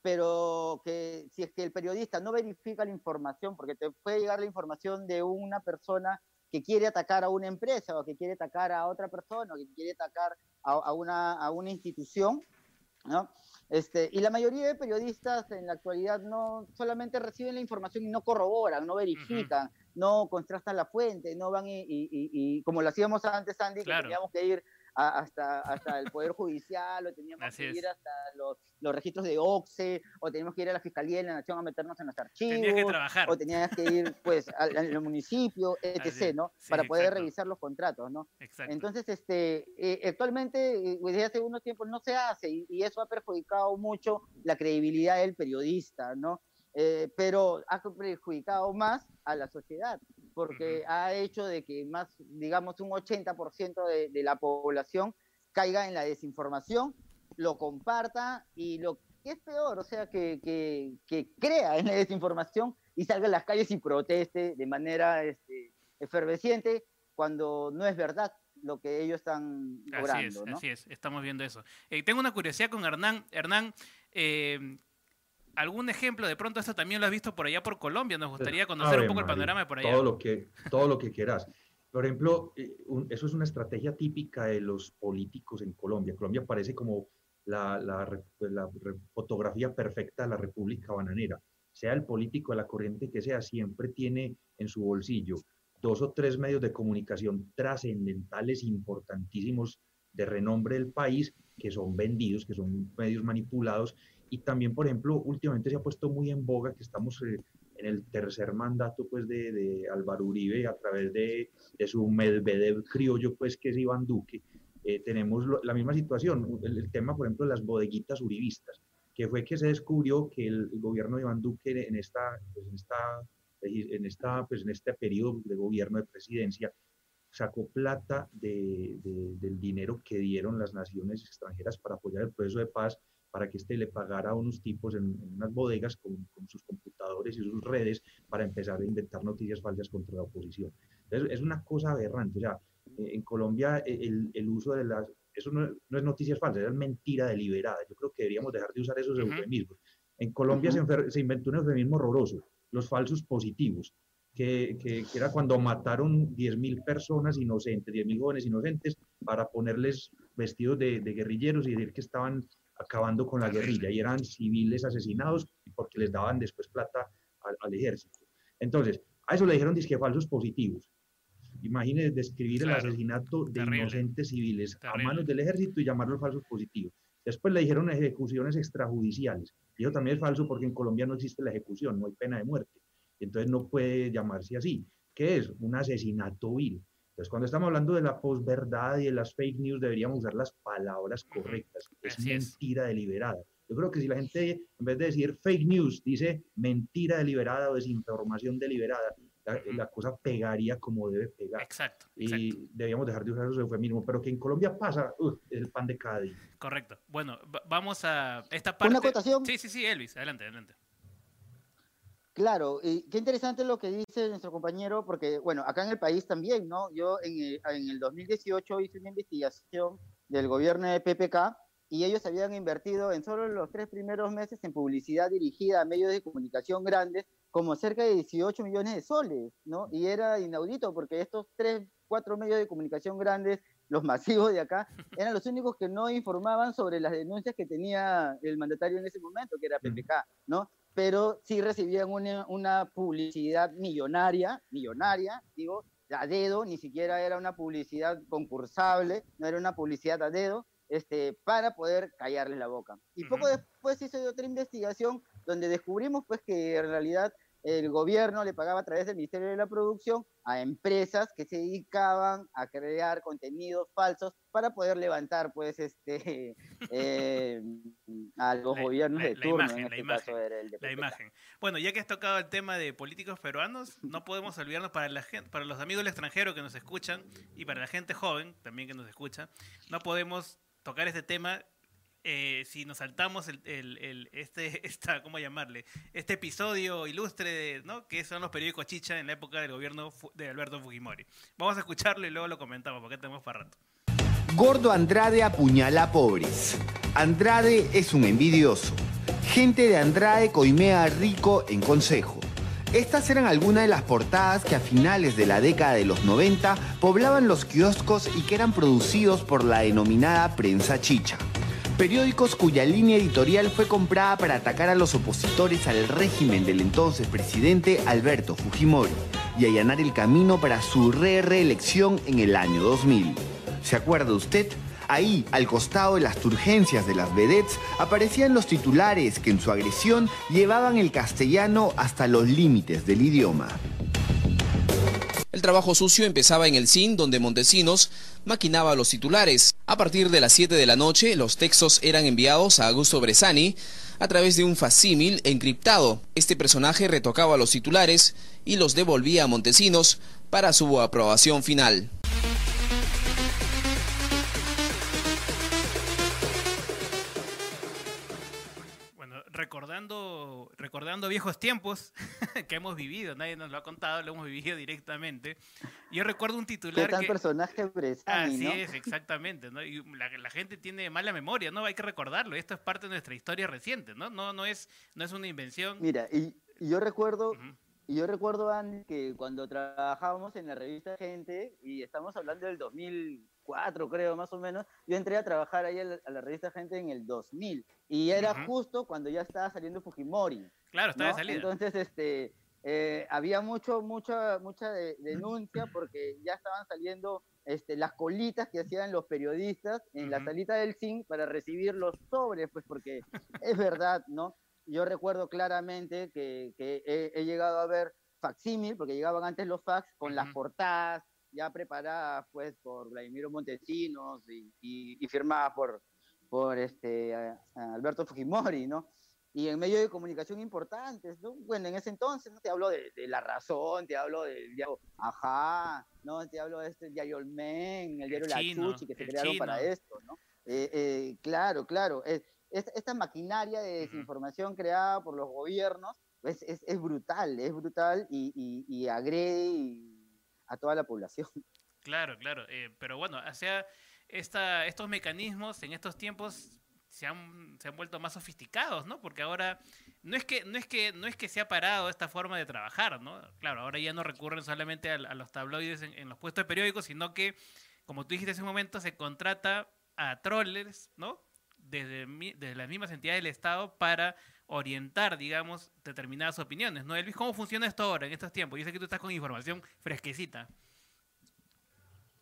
pero que si es que el periodista no verifica la información, porque te puede llegar la información de una persona que quiere atacar a una empresa o que quiere atacar a otra persona o que quiere atacar a, a una, a una institución, ¿no? Este, y la mayoría de periodistas en la actualidad no solamente reciben la información y no corroboran, no verifican, no contrastan la fuente, no van y, y- y- y como lo hacíamos antes, Andy, que teníamos que ir a- hasta, hasta el Poder Judicial o teníamos Así que es. ir hasta los, los registros de OXE o teníamos que ir a la Fiscalía de la Nación a meternos en los archivos. Tenías que trabajar. O tenías que ir pues al, al municipio, *laughs* etc., ¿no? sí, Para poder exacto. revisar los contratos, ¿no? Exacto. Entonces, este, eh, actualmente, eh, desde hace unos tiempos no se hace y, y eso ha perjudicado mucho la credibilidad del periodista, ¿no? Eh, pero ha perjudicado más a la sociedad, porque ha hecho de que más, digamos, un 80% de, de la población caiga en la desinformación, lo comparta y lo que es peor, o sea, que, que, que crea en la desinformación y salga a las calles y proteste de manera este, efervesciente cuando no es verdad lo que ellos están Así logrando, es, ¿no? así es, estamos viendo eso. Eh, tengo una curiosidad con Hernán. Hernán, eh, ¿algún ejemplo? De pronto esto también lo has visto por allá por Colombia. Nos gustaría conocer Ave un poco el panorama de por allá. Todo lo que, todo lo que quieras. Por ejemplo, eh, eso es una estrategia típica de los políticos en Colombia. Colombia parece como la, la re- la fotografía perfecta de la República Bananera. Sea el político de la corriente que sea, siempre tiene en su bolsillo dos o tres medios de comunicación trascendentales, importantísimos, de renombre del país, que son vendidos, que son medios manipulados. Y también, por ejemplo, últimamente se ha puesto muy en boga que estamos eh, en el tercer mandato pues, de, de Álvaro Uribe a través de, de, su Medvedev criollo, pues, que es Iván Duque. Eh, tenemos lo, la misma situación, el, el, tema, por ejemplo, de las bodeguitas uribistas, que fue que se descubrió que el, el gobierno de Iván Duque en esta, pues, en esta en, esta, pues en este periodo de gobierno de presidencia, sacó plata de, de, del dinero que dieron las naciones extranjeras para apoyar el proceso de paz, para que éste le pagara a unos tipos en, en unas bodegas con, con, sus computadores y sus redes para empezar a inventar noticias falsas contra la oposición. Entonces, es una cosa aberrante. O sea, en Colombia el, el uso de las... Eso no, no, es noticias falsas, es mentira deliberada. Yo creo que deberíamos dejar de usar esos eufemismos. En Colombia uh -huh. se, se inventó un eufemismo horroroso los falsos positivos, que, que, que era cuando mataron 10.000 personas inocentes, 10.000 jóvenes inocentes, para ponerles vestidos de, de, guerrilleros y decir que estaban acabando con la guerrilla, y eran civiles asesinados porque les daban después plata al, al ejército. Entonces, a eso le dijeron disque falsos positivos. Imagínense describir claro. el asesinato de Terrible. inocentes civiles Terrible. a manos del ejército y llamarlos falsos positivos. Después le dijeron ejecuciones extrajudiciales. Y eso también es falso porque en Colombia no existe la ejecución, no hay pena de muerte. Entonces no puede llamarse así. ¿Qué es? Un asesinato vil. Entonces cuando estamos hablando de la posverdad y de las fake news deberíamos usar las palabras correctas. Es así mentira es. deliberada. Yo creo que si la gente en vez de decir fake news dice mentira deliberada o desinformación deliberada, la, la, cosa pegaría como debe pegar. Exacto. Y exacto. debíamos dejar de usar esos eufemismos, pero que en Colombia pasa, uh, es el pan de cada día. Correcto. Bueno, vamos a esta parte. Una acotación. Sí, sí, sí, Elvis, adelante, adelante. Claro, y qué interesante lo que dice nuestro compañero, porque, bueno, acá en el país también, ¿no? Yo en el, en el 2018 hice una investigación del gobierno de PPK y ellos habían invertido en solo los tres primeros meses en publicidad dirigida a medios de comunicación grandes como cerca de 18 millones de soles, ¿no? Y era inaudito porque estos tres, cuatro medios de comunicación grandes, los masivos de acá, *laughs* eran los únicos que no informaban sobre las denuncias que tenía el mandatario en ese momento, que era PPK, ¿no? Pero sí recibían una, una publicidad millonaria, millonaria, digo, a dedo, ni siquiera era una publicidad concursable, no era una publicidad a dedo, este, para poder callarles la boca. Y poco uh -huh. después hice otra investigación donde descubrimos pues que en realidad el gobierno le pagaba a través del Ministerio de la Producción a empresas que se dedicaban a crear contenidos falsos para poder levantar pues este *laughs* eh, a los la, gobiernos la, de turno, imagen, en este imagen, caso era el de La imagen. Bueno, ya que has tocado el tema de políticos peruanos, *laughs* no podemos olvidarnos para la gente, para los amigos del extranjero que nos escuchan y para la gente joven también que nos escucha, no podemos tocar este tema eh, si nos saltamos el, este, *laughs* ¿cómo llamarle? Este episodio ilustre, de, ¿no? Que son los periódicos chicha en la época del gobierno de Alberto Fujimori. Vamos a escucharlo y luego lo comentamos, porque tenemos para rato. Gordo Andrade apuñala pobres. Andrade es un envidioso. Gente de Andrade coimea rico en consejo. Estas eran algunas de las portadas que a finales de la década de los 90 poblaban los kioscos y que eran producidos por la denominada prensa chicha periódicos cuya línea editorial fue comprada para atacar a los opositores al régimen del entonces presidente Alberto Fujimori y allanar el camino para su re reelección en el año 2000. ¿Se acuerda usted? Ahí, al costado de las turgencias de las vedettes, aparecían los titulares que en su agresión llevaban el castellano hasta los límites del idioma. El trabajo sucio empezaba en el CIN, donde Montesinos maquinaba los titulares. A partir de las 7 de la noche, los textos eran enviados a Augusto Bresani a través de un facímil encriptado. Este personaje retocaba los titulares y los devolvía a Montesinos para su aprobación final. recordando, recordando viejos tiempos *laughs* que hemos vivido, nadie nos lo ha contado, lo hemos vivido directamente. Yo recuerdo un titular ¿Qué tal que... personaje Bresani, Así ¿no? es, exactamente, ¿no? Y la, la, gente tiene mala memoria, ¿no? Hay que recordarlo, esto es parte de nuestra historia reciente, ¿no? No, no, es, no es una invención. Mira, y, y yo recuerdo... Uh -huh. Y yo recuerdo, Andy, que cuando trabajábamos en la revista Gente, y estamos hablando del 2004, creo, más o menos, yo entré a trabajar ahí a la, a la revista Gente en el 2000. Y era uh -huh. justo cuando ya estaba saliendo Fujimori. Claro, estaba ¿no? de salida. Entonces, este, eh, había mucho, mucha, mucha de- denuncia porque ya estaban saliendo este, las colitas que hacían los periodistas en la salita del zinc para recibir los sobres, pues porque es verdad, ¿no? Yo recuerdo claramente que, que he, he llegado a ver facsímil, porque llegaban antes los fax con las portadas ya preparadas pues por Vladimiro Montesinos y, y, y firmadas por, por este, a- a Alberto Fujimori, ¿no? Y en medios de comunicación importantes, ¿no? Bueno, en ese entonces, ¿no? Te hablo de, de La Razón, te hablo del diario Ajá, ¿no? Te hablo de este diario El Men, el diario La Chino, Chuchi, que se el crearon para Chino. esto, ¿no? Eh, eh, claro, claro. es- es- esta maquinaria de desinformación creada por los gobiernos es, es, es brutal, es brutal y, y, y agrede y- a toda la población. Claro, claro. eh, pero bueno, sea, esta, estos mecanismos en estos tiempos se han, se han vuelto más sofisticados, ¿no? Porque ahora no es que no es que no es que se ha parado esta forma de trabajar, ¿no? Claro, ahora ya no recurren solamente a, a los tabloides en, los puestos de periódicos, sino que, como tú dijiste hace un momento, se contrata a trollers, ¿no? Desde, desde las mismas entidades del Estado para orientar, digamos, determinadas opiniones, ¿no? Elvis, ¿cómo funciona esto ahora, en estos tiempos? Yo sé que tú estás con información fresquecita.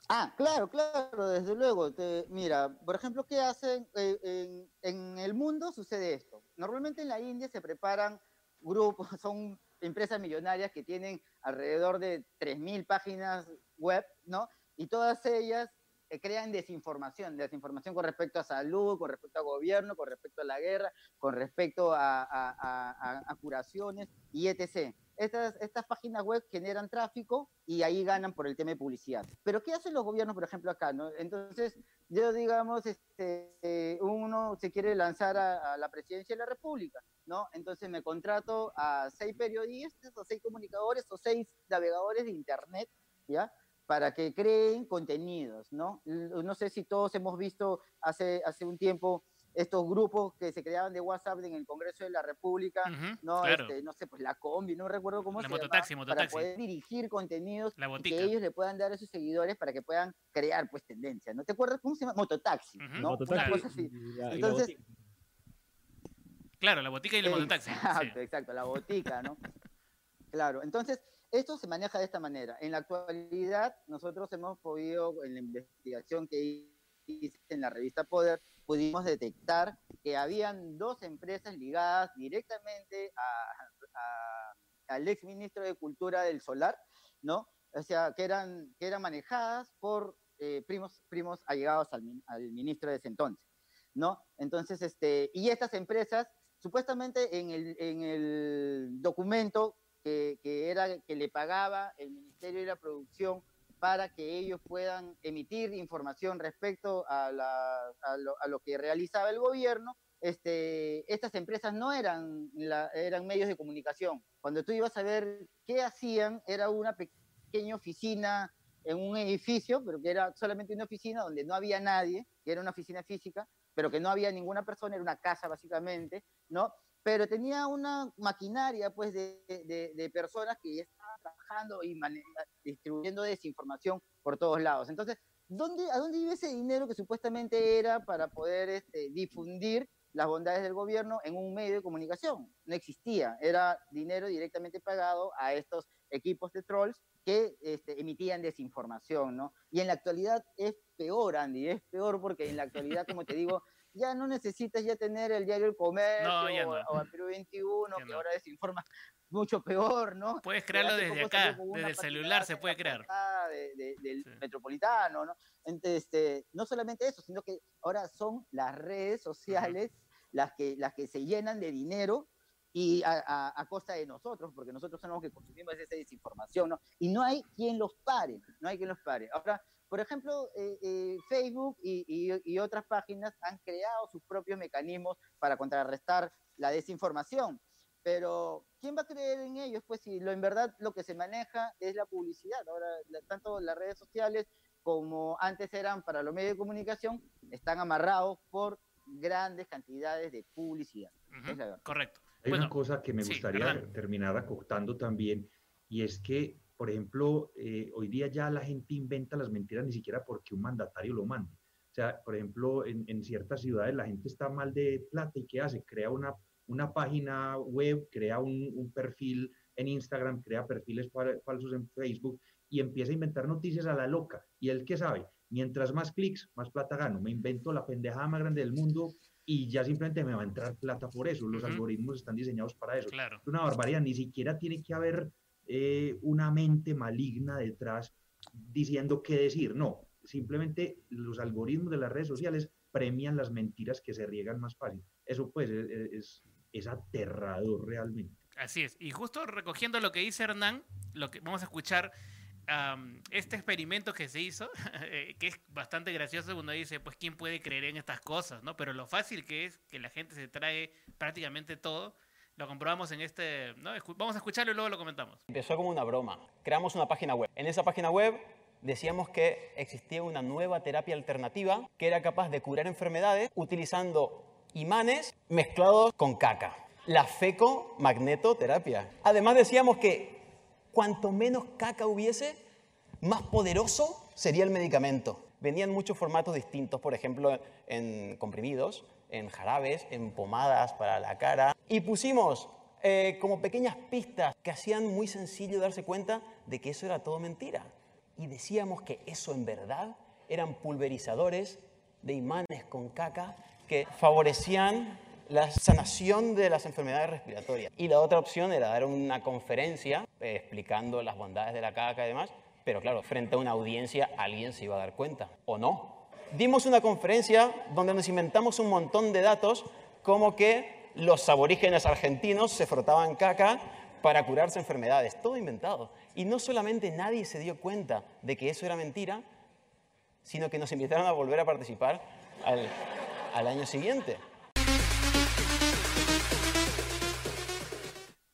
Ah, claro, claro, desde luego. Te- mira, por ejemplo, ¿qué hacen? Eh, en, en el mundo sucede esto. Normalmente en la India se preparan grupos, *laughs* son empresas millonarias que tienen alrededor de 3.000 páginas web, ¿no? Y todas ellas eh, crean desinformación, desinformación con respecto a salud, con respecto a gobierno, con respecto a la guerra, con respecto a, a- a- a- curaciones y etc. Estas, estas páginas web generan tráfico y ahí ganan por el tema de publicidad. Pero ¿qué hacen los gobiernos, por ejemplo, acá? No? Entonces, yo, digamos, este, eh, uno se quiere lanzar a la presidencia de la República, ¿no? Entonces me contrato a seis periodistas o seis comunicadores o seis navegadores de Internet, ¿ya? Para que creen contenidos, ¿no? No sé si todos hemos visto hace, hace un tiempo estos grupos que se creaban de WhatsApp en el Congreso de la República, ¿no? claro. Este, no sé, pues la combi, no recuerdo cómo La se llama, mototaxi, para mototaxi. poder dirigir contenidos La y botica. que ellos le puedan dar a sus seguidores para que puedan crear pues tendencias, ¿no? ¿Te acuerdas cómo se llama? Mototaxi, ¿no? Mototaxi Una cosa así. la- la Entonces. Claro, la botica y el mototaxi. sí. Exacto, exacto, la botica, ¿no? Claro, entonces esto se maneja de esta manera. En la actualidad, nosotros hemos podido, en la investigación que hice en la revista Poder, pudimos detectar que habían dos empresas ligadas directamente a, a- al ex ministro de Cultura del Solar, ¿no? O sea, que eran, que eran manejadas por eh, primos, primos allegados al, al ministro de ese entonces. ¿no? Entonces, este, y estas empresas, supuestamente en el, en el documento que, que era que le pagaba el Ministerio de la Producción para que ellos puedan emitir información respecto a, la- a lo, a lo que realizaba el gobierno, este, estas empresas no eran, la- eran medios de comunicación. Cuando tú ibas a ver qué hacían, era una pequeña oficina en un edificio, pero que era solamente una oficina donde no había nadie, que era una oficina física, pero que no había ninguna persona, era una casa básicamente, ¿no? Pero tenía una maquinaria, pues, de, de- de personas que ya estaban trabajando y distribuyendo desinformación por todos lados. Entonces, ¿dónde, ¿a dónde iba ese dinero que supuestamente era para poder este, difundir las bondades del gobierno en un medio de comunicación? No existía, era dinero directamente pagado a estos equipos de trolls que este, emitían desinformación, ¿no? Y en la actualidad es peor, Andy, es peor porque en la actualidad, como te digo, *laughs* ya no necesitas ya tener el diario El Comercio No, o, no. o el Perú 21, que ahora desinforma *laughs* mucho peor, ¿no? Puedes crearlo desde acá, desde el celular se puede crear. de- de- del metropolitano, ¿no? Entonces, este, no solamente eso, sino que ahora son las redes sociales las, que, las que se llenan de dinero y a, a- a costa de nosotros, porque nosotros somos los que consumimos esa desinformación, ¿no? Y no hay quien los pare, no hay quien los pare. Ahora, por ejemplo, eh, eh, Facebook y, y- y otras páginas han creado sus propios mecanismos para contrarrestar la desinformación. Pero, ¿quién va a creer en ellos? Pues si lo, en verdad lo que se maneja es la publicidad. Ahora, la- tanto las redes sociales como antes eran para los medios de comunicación, están amarrados por grandes cantidades de publicidad. Es la verdad. Correcto. Hay una cosa que me sí, gustaría perdón. terminar acotando también, y es que, por ejemplo, eh, hoy día ya la gente inventa las mentiras ni siquiera porque un mandatario lo mande. O sea, por ejemplo, en, en ciertas ciudades la gente está mal de plata y ¿qué hace? Crea una, una página web, crea un, un perfil en Instagram, crea perfiles fal- falsos en Facebook y empieza a inventar noticias a la loca. ¿Y él qué sabe? Mientras más clics, más plata gano. Me invento la pendejada más grande del mundo y ya simplemente me va a entrar plata por eso. Los Ujú. algoritmos están diseñados para eso. Claro. Es una barbaridad. Ni siquiera tiene que haber eh, una mente maligna detrás diciendo qué decir. No, simplemente los algoritmos de las redes sociales premian las mentiras que se riegan más fácil. Eso pues es, es, es aterrador realmente. Así es. Y justo recogiendo lo que dice Hernán, lo que vamos a escuchar este experimento que se hizo, *laughs* eh, que es bastante gracioso, uno dice, pues, ¿quién puede creer en estas cosas? ¿no? Pero lo fácil que es que la gente se trae prácticamente todo, lo comprobamos en este... ¿no? Vamos a escucharlo y luego lo comentamos. Empezó como una broma. Creamos una página web. En esa página web decíamos que existía una nueva terapia alternativa que era capaz de curar enfermedades utilizando imanes mezclados con caca. La fecomagnetoterapia. Además decíamos que cuanto menos caca hubiese, más poderoso sería el medicamento. Venían muchos formatos distintos, por ejemplo, en comprimidos, en jarabes, en pomadas para la cara. Y pusimos eh, como pequeñas pistas que hacían muy sencillo darse cuenta de que eso era todo mentira. Y decíamos que eso en verdad eran pulverizadores de imanes con caca que favorecían la sanación de las enfermedades respiratorias. Y la otra opción era dar una conferencia eh, explicando las bondades de la caca y demás, pero claro, frente a una audiencia alguien se iba a dar cuenta, ¿o no? Dimos una conferencia donde nos inventamos un montón de datos como que los aborígenes argentinos se frotaban caca para curarse enfermedades, todo inventado. Y no solamente nadie se dio cuenta de que eso era mentira, sino que nos invitaron a volver a participar al, al año siguiente.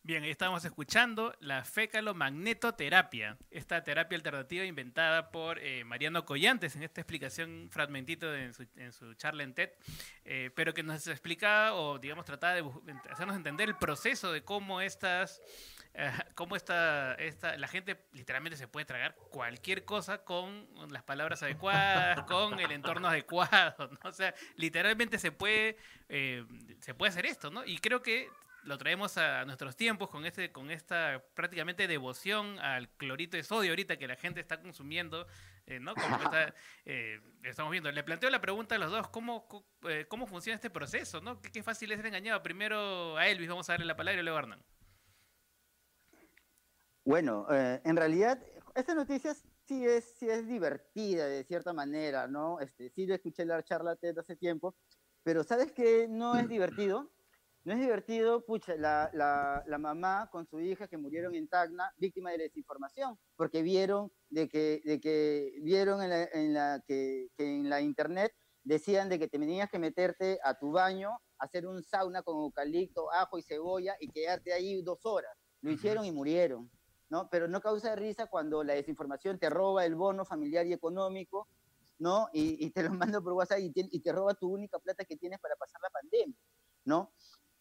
Bien, ahí estábamos escuchando la fecalomagnetoterapia, esta terapia alternativa inventada por eh, Mariano Collantes en esta explicación fragmentito de- en, su, en su charla en TED, eh, pero que nos explicaba o digamos trataba de hacernos entender el proceso de cómo estas, eh, cómo esta, esta, la gente literalmente se puede tragar cualquier cosa con las palabras adecuadas, *laughs* con el entorno adecuado, ¿no? O sea, literalmente se puede, eh, se puede hacer esto, ¿no? Y creo que lo traemos a nuestros tiempos con este con esta prácticamente devoción al clorito de sodio ahorita que la gente está consumiendo eh, no como está, *laughs* eh, estamos viendo. Le planteo la pregunta a los dos cómo eh, cómo funciona este proceso no qué, qué fácil es ser engañado primero a Elvis vamos a darle la palabra y luego a Hernán. Bueno, eh, en realidad, esta noticia sí es, sí es divertida de cierta manera, ¿no? Este, sí lo escuché la charla TED hace tiempo, pero ¿sabes qué no es *clears throat* divertido? No es divertido, pucha, la, la, la mamá con su hija que murieron en Tacna, víctima de la desinformación, porque vieron de que, de que vieron en la, en la que, que en la internet decían de que te tenías que meterte a tu baño, hacer un sauna con eucalipto, ajo y cebolla y quedarte ahí dos horas. Lo hicieron y murieron. ¿no? Pero no causa risa cuando la desinformación te roba el bono familiar y económico, ¿no? Y, y te lo manda por WhatsApp y te, y te roba tu única plata que tienes para pasar la pandemia, ¿no?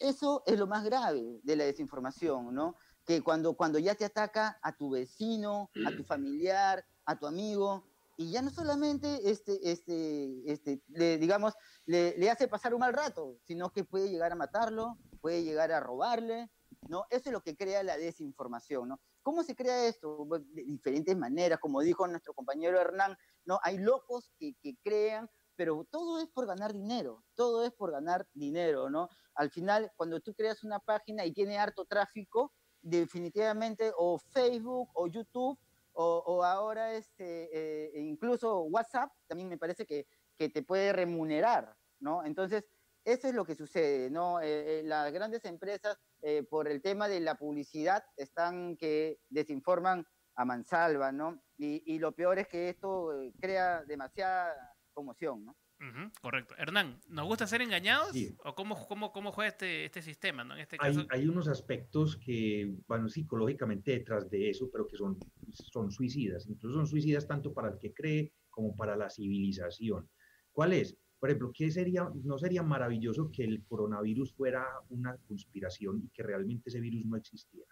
Eso es lo más grave de la desinformación, ¿no? Que cuando, cuando ya te ataca a tu vecino, a tu familiar, a tu amigo, y ya no solamente, este, este, este, le, digamos, le, le hace pasar un mal rato, sino que puede llegar a matarlo, puede llegar a robarle, ¿no? Eso es lo que crea la desinformación, ¿no? ¿Cómo se crea esto? Pues, De diferentes maneras, como dijo nuestro compañero Hernán, ¿no? Hay locos que, que crean, pero todo es por ganar dinero, todo es por ganar dinero, ¿no? Al final, cuando tú creas una página y tiene harto tráfico, definitivamente o Facebook o YouTube o, o ahora este, eh, incluso WhatsApp también me parece que, que te puede remunerar, ¿no? Entonces, eso es lo que sucede, ¿no? Eh, eh, las grandes empresas, eh, por el tema de la publicidad, están que desinforman a mansalva, ¿no? Y, y lo peor es que esto eh, crea demasiada conmoción, ¿no? Correcto Hernán ¿nos gusta ser engañados o cómo, cómo, cómo juega este, este sistema ¿no? en este caso Hay, hay unos aspectos que van psicológicamente detrás de eso, pero que son, son suicidas. Incluso son suicidas tanto para el que cree como para la civilización. ¿Cuál es? Por ejemplo, ¿qué sería, ¿no sería maravilloso que el coronavirus fuera una conspiración y que realmente ese virus no existiera?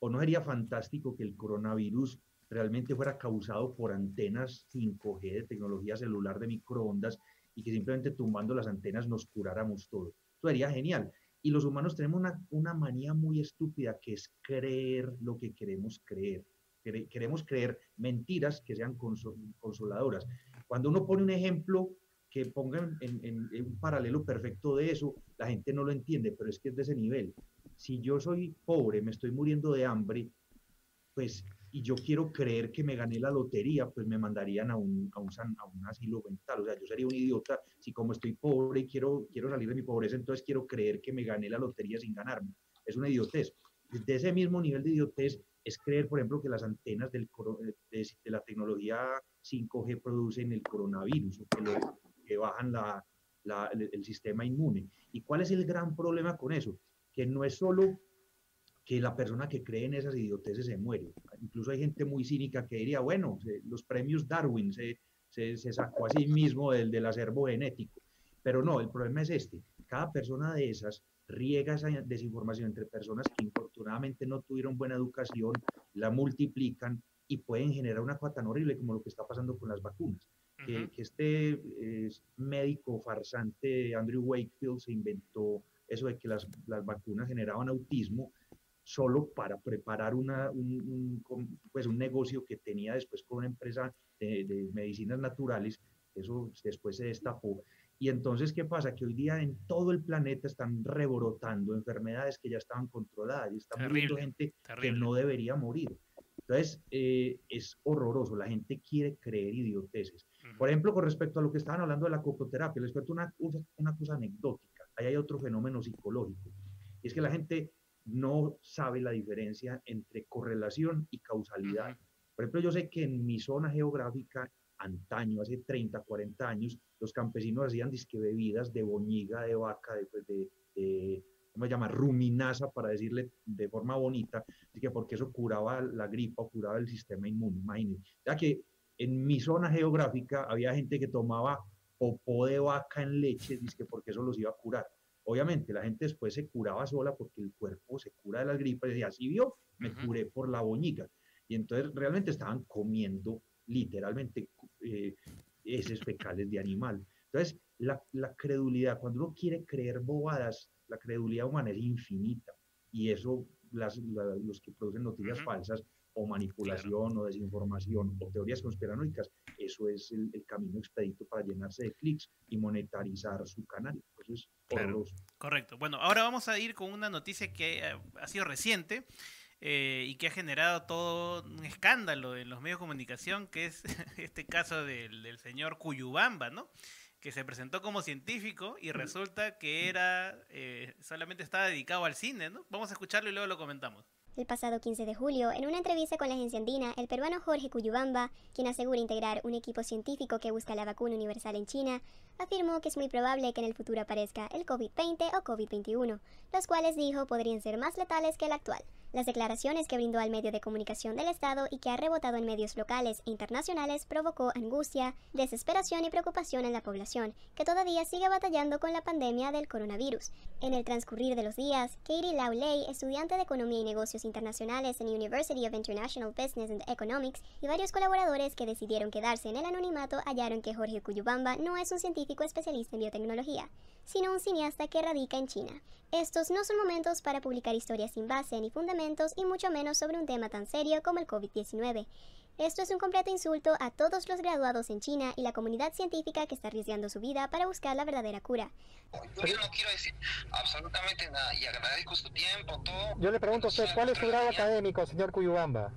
¿O no sería fantástico que el coronavirus realmente fuera causado por antenas 5G de tecnología celular de microondas y que simplemente tumbando las antenas nos curáramos todo? Eso sería genial. Y los humanos tenemos una, una manía muy estúpida que es creer lo que queremos creer. Quere- Queremos creer mentiras que sean conso- consoladoras. Cuando uno pone un ejemplo que ponga en, en- en- en un paralelo perfecto de eso, la gente no lo entiende, pero es que es de ese nivel. Si yo soy pobre, me estoy muriendo de hambre, pues, y yo quiero creer que me gané la lotería, pues me mandarían a un, a un, a un asilo mental. O sea, yo sería un idiota si como estoy pobre y quiero, quiero salir de mi pobreza, entonces quiero creer que me gané la lotería sin ganarme. Es una idiotez. De ese mismo nivel de idiotez es creer, por ejemplo, que las antenas del, coro- de, de la tecnología 5G producen el coronavirus o que, lo- que bajan la, la- el, el sistema inmune. ¿Y cuál es el gran problema con eso? Que no es solo que la persona que cree en esas idioteces se muere. Incluso hay gente muy cínica que diría, bueno, se- los premios Darwin se, se, se sacó a sí mismo del, del acervo genético. Pero no, el problema es este. Cada persona de esas riega esa desinformación entre personas que infortunadamente no tuvieron buena educación, la multiplican y pueden generar una cosa tan horrible como lo que está pasando con las vacunas. Que, que este eh, médico farsante Andrew Wakefield se inventó eso de que las, las vacunas generaban autismo solo para preparar una, un, pues un negocio que tenía después con una empresa de, de medicinas naturales, eso después se destapó. Y entonces, ¿qué pasa? Que hoy día en todo el planeta están rebrotando enfermedades que ya estaban controladas y está muriendo Terrible, gente que no debería morir. Entonces, eh, es horroroso, la gente quiere creer idioteces. Por ejemplo, con respecto a lo que estaban hablando de la cocoterapia, les cuento una, una cosa anecdótica. Ahí hay otro fenómeno psicológico. Y es que la gente no sabe la diferencia entre correlación y causalidad. Por ejemplo, yo sé que en mi zona geográfica, antaño, hace 30, 40 años, los campesinos hacían disque bebidas de boñiga, de vaca, de, pues, de, de- ¿cómo se llama? Ruminaza, para decirle de forma bonita, así que porque eso curaba la gripa, curaba el sistema inmune, imagínense. Ya que en mi zona geográfica había gente que tomaba popó de vaca en leche, dizque porque eso los iba a curar. Obviamente, la gente después se curaba sola porque el cuerpo se cura de las gripas y decía, así vio, me curé por la boñiga. Y entonces realmente estaban comiendo literalmente eh, heces fecales de animal. Entonces, la, la credulidad, cuando uno quiere creer bobadas, la credulidad humana es infinita. Y eso, las, la- los que producen noticias falsas o manipulación o desinformación o teorías conspiranoicas, eso es el, el camino expedito para llenarse de clics y monetarizar su canal. Eso es Claro. Correcto. Bueno, ahora vamos a ir con una noticia que eh, ha sido reciente eh, y que ha generado todo un escándalo en los medios de comunicación, que es *laughs* este caso del, del señor Cuyubamba, ¿no? Que se presentó como científico y resulta que era eh, solamente estaba dedicado al cine, ¿no? Vamos a escucharlo y luego lo comentamos. El pasado 15 de julio, en una entrevista con la agencia andina, el peruano Jorge Cuyubamba, quien asegura integrar un equipo científico que busca la vacuna universal en China, afirmó que es muy probable que en el futuro aparezca el COVID-20 o COVID-21, los cuales dijo podrían ser más letales que el actual. Las declaraciones que brindó al medio de comunicación del Estado y que ha rebotado en medios locales e internacionales provocó angustia, desesperación y preocupación en la población, que todavía sigue batallando con la pandemia del coronavirus. En el transcurrir de los días, Katie Lau Lei, estudiante de Economía y Negocios Internacionales en University of International Business and Economics, y varios colaboradores que decidieron quedarse en el anonimato hallaron que Jorge Cuyubamba no es un científico especialista en biotecnología, sino un cineasta que radica en China. Estos no son momentos para publicar historias sin base ni fundamentos y mucho menos sobre un tema tan serio como el COVID-19. Esto es un completo insulto a todos los graduados en China y la comunidad científica que está arriesgando su vida para buscar la verdadera cura. Yo no quiero decir absolutamente nada y agradezco su tiempo, todo. Yo le pregunto a usted, ¿cuál es su grado académico, señor Cuyubamba?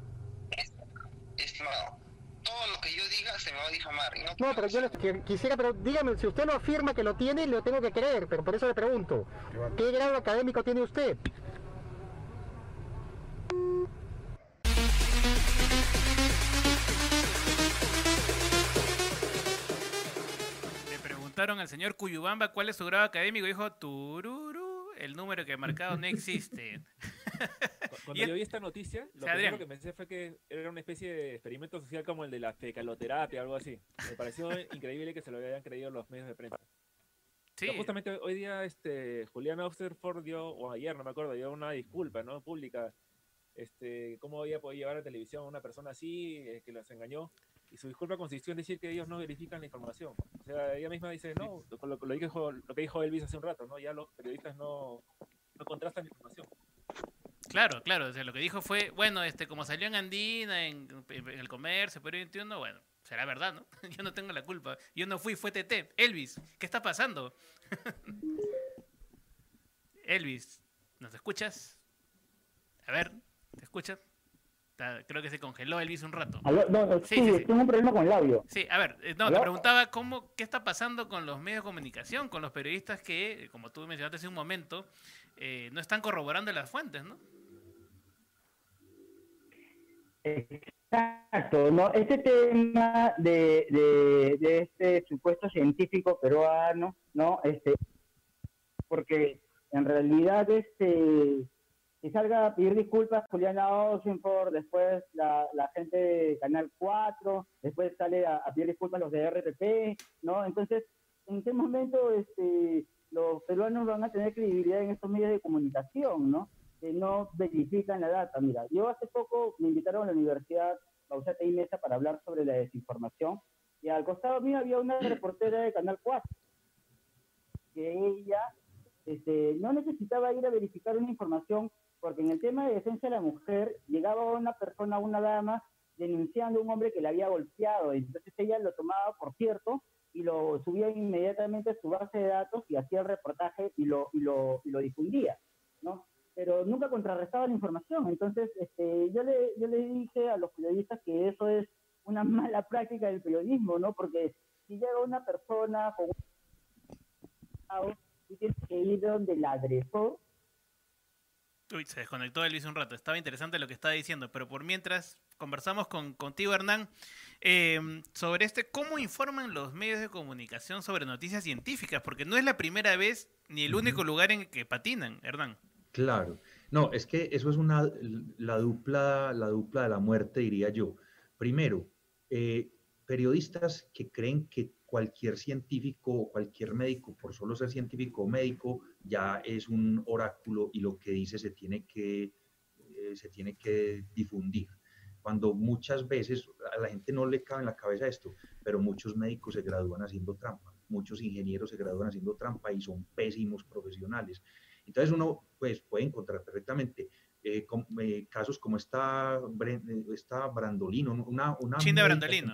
Estimado, todo lo que yo diga se me va a difamar. No No, pero yo le qui- quisiera, pero dígame, si usted no afirma que lo tiene, lo tengo que creer, pero por eso le pregunto, ¿qué grado académico tiene usted? Le preguntaron al señor Cuyubamba cuál es su grado académico dijo, tururu, el número que he marcado no existe. *laughs* Cuando Y- yo vi esta noticia, lo Adrián. primero que pensé fue que era una especie de experimento social como el de la fecaloterapia, algo así. Me pareció *laughs* increíble que se lo habían creído los medios de prensa. Sí. Pero justamente hoy día este Julián Oxford dio, o ayer, no me acuerdo, dio una disculpa, ¿no? Pública. Este, cómo había podido llevar a televisión a una persona así, eh, que los engañó. Y su disculpa consistió en decir que ellos no verifican la información. O sea, ella misma dice, no, lo, lo- dijo, lo que dijo Elvis hace un rato, ¿no? Ya los periodistas no, no contrastan la información. Claro, claro. O sea, lo que dijo fue, bueno, este, como salió en Andina, en, en el comercio, Perú 21, bueno, será verdad, ¿no? *laughs* Yo no tengo la culpa. Yo no fui, fue TT. Elvis, ¿qué está pasando? *laughs* Elvis, ¿nos escuchas? A ver, ¿te escuchas? Está- Creo que se congeló Elvis un rato. Aló, no, sí, tengo un problema con el audio. Sí, a ver, eh, no, ¿Aló? te preguntaba cómo, qué está pasando con los medios de comunicación, con los periodistas que, como tú mencionaste hace un momento, eh, no están corroborando las fuentes, ¿no? Exacto, ¿no? Este tema de, de, de este supuesto científico peruano, ¿no? Este, porque en realidad este que salga a pedir disculpas Juliana Osenford, después la, gente de Canal 4, después sale a, a pedir disculpas los de RTP, ¿no? Entonces, ¿en qué momento este, los peruanos van a tener credibilidad en estos medios de comunicación, ¿no? Que no verifican la data. Mira, yo hace poco me invitaron a la Universidad Bausate y Mesa para hablar sobre la desinformación, y al costado mío había una reportera de Canal 4, que ella este, no necesitaba ir a verificar una información porque en el tema de defensa de la mujer llegaba una persona, una dama, denunciando a un hombre que la había golpeado. Entonces ella lo tomaba por cierto y lo subía inmediatamente a su base de datos y hacía el reportaje y lo, y lo, y lo difundía, ¿no? Pero nunca contrarrestaba la información. Entonces este, yo, le, yo le dije a los periodistas que eso es una *laughs* mala práctica del periodismo, ¿no? Porque si llega una persona con un... tú tienes que ir donde el agresor Uy, se desconectó Elvis un rato. Estaba interesante lo que estaba diciendo, pero por mientras conversamos con, contigo, Hernán, eh, sobre este, cómo informan los medios de comunicación sobre noticias científicas, porque no es la primera vez ni el único lugar en que patinan, Hernán. Claro. No, es que eso es una, la dupla, la dupla de la muerte, diría yo. Primero, eh, periodistas que creen que cualquier científico o cualquier médico, por solo ser científico o médico, ya es un oráculo y lo que dice se tiene que, eh, se tiene que difundir. Cuando muchas veces a la gente no le cabe en la cabeza esto, pero muchos médicos se gradúan haciendo trampa, muchos ingenieros se gradúan haciendo trampa y son pésimos profesionales. Entonces uno pues, puede encontrar perfectamente eh, eh, casos como esta, eh, esta Brandolino, una, una médica que Brandolino.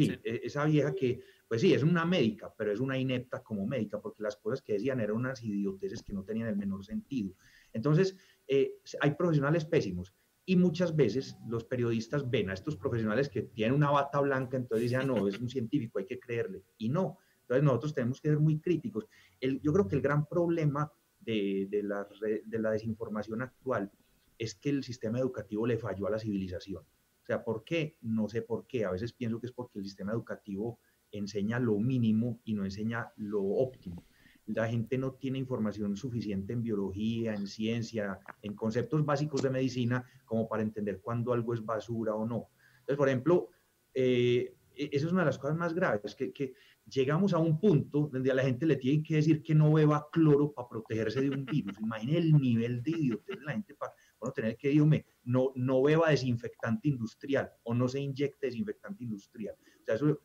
Ujú. Sí, e- esa vieja que, pues sí, es una médica, pero es una inepta como médica, porque las cosas que decían eran unas idioteces que no tenían el menor sentido. Entonces, eh, hay profesionales pésimos. Y muchas veces los periodistas ven a estos profesionales que tienen una bata blanca, entonces dicen, "Ah, no, es un científico, hay que creerle. Y no. Entonces nosotros tenemos que ser muy críticos. El- yo creo que el gran problema de, de la, re- de la desinformación actual es que el sistema educativo le falló a la civilización. O sea, ¿por qué? No sé por qué. A veces pienso que es porque el sistema educativo enseña lo mínimo y no enseña lo óptimo. La gente no tiene información suficiente en biología, en ciencia, en conceptos básicos de medicina como para entender cuándo algo es basura o no. Entonces, por ejemplo, eh, e- esa es una de las cosas más graves, que, que llegamos a un punto donde a la gente le tienen que decir que no beba cloro para protegerse de un virus. Imaginen el nivel de idiotez de la gente para bueno, tener que decirme, no, no beba desinfectante industrial o no se inyecte desinfectante industrial. O sea, eso,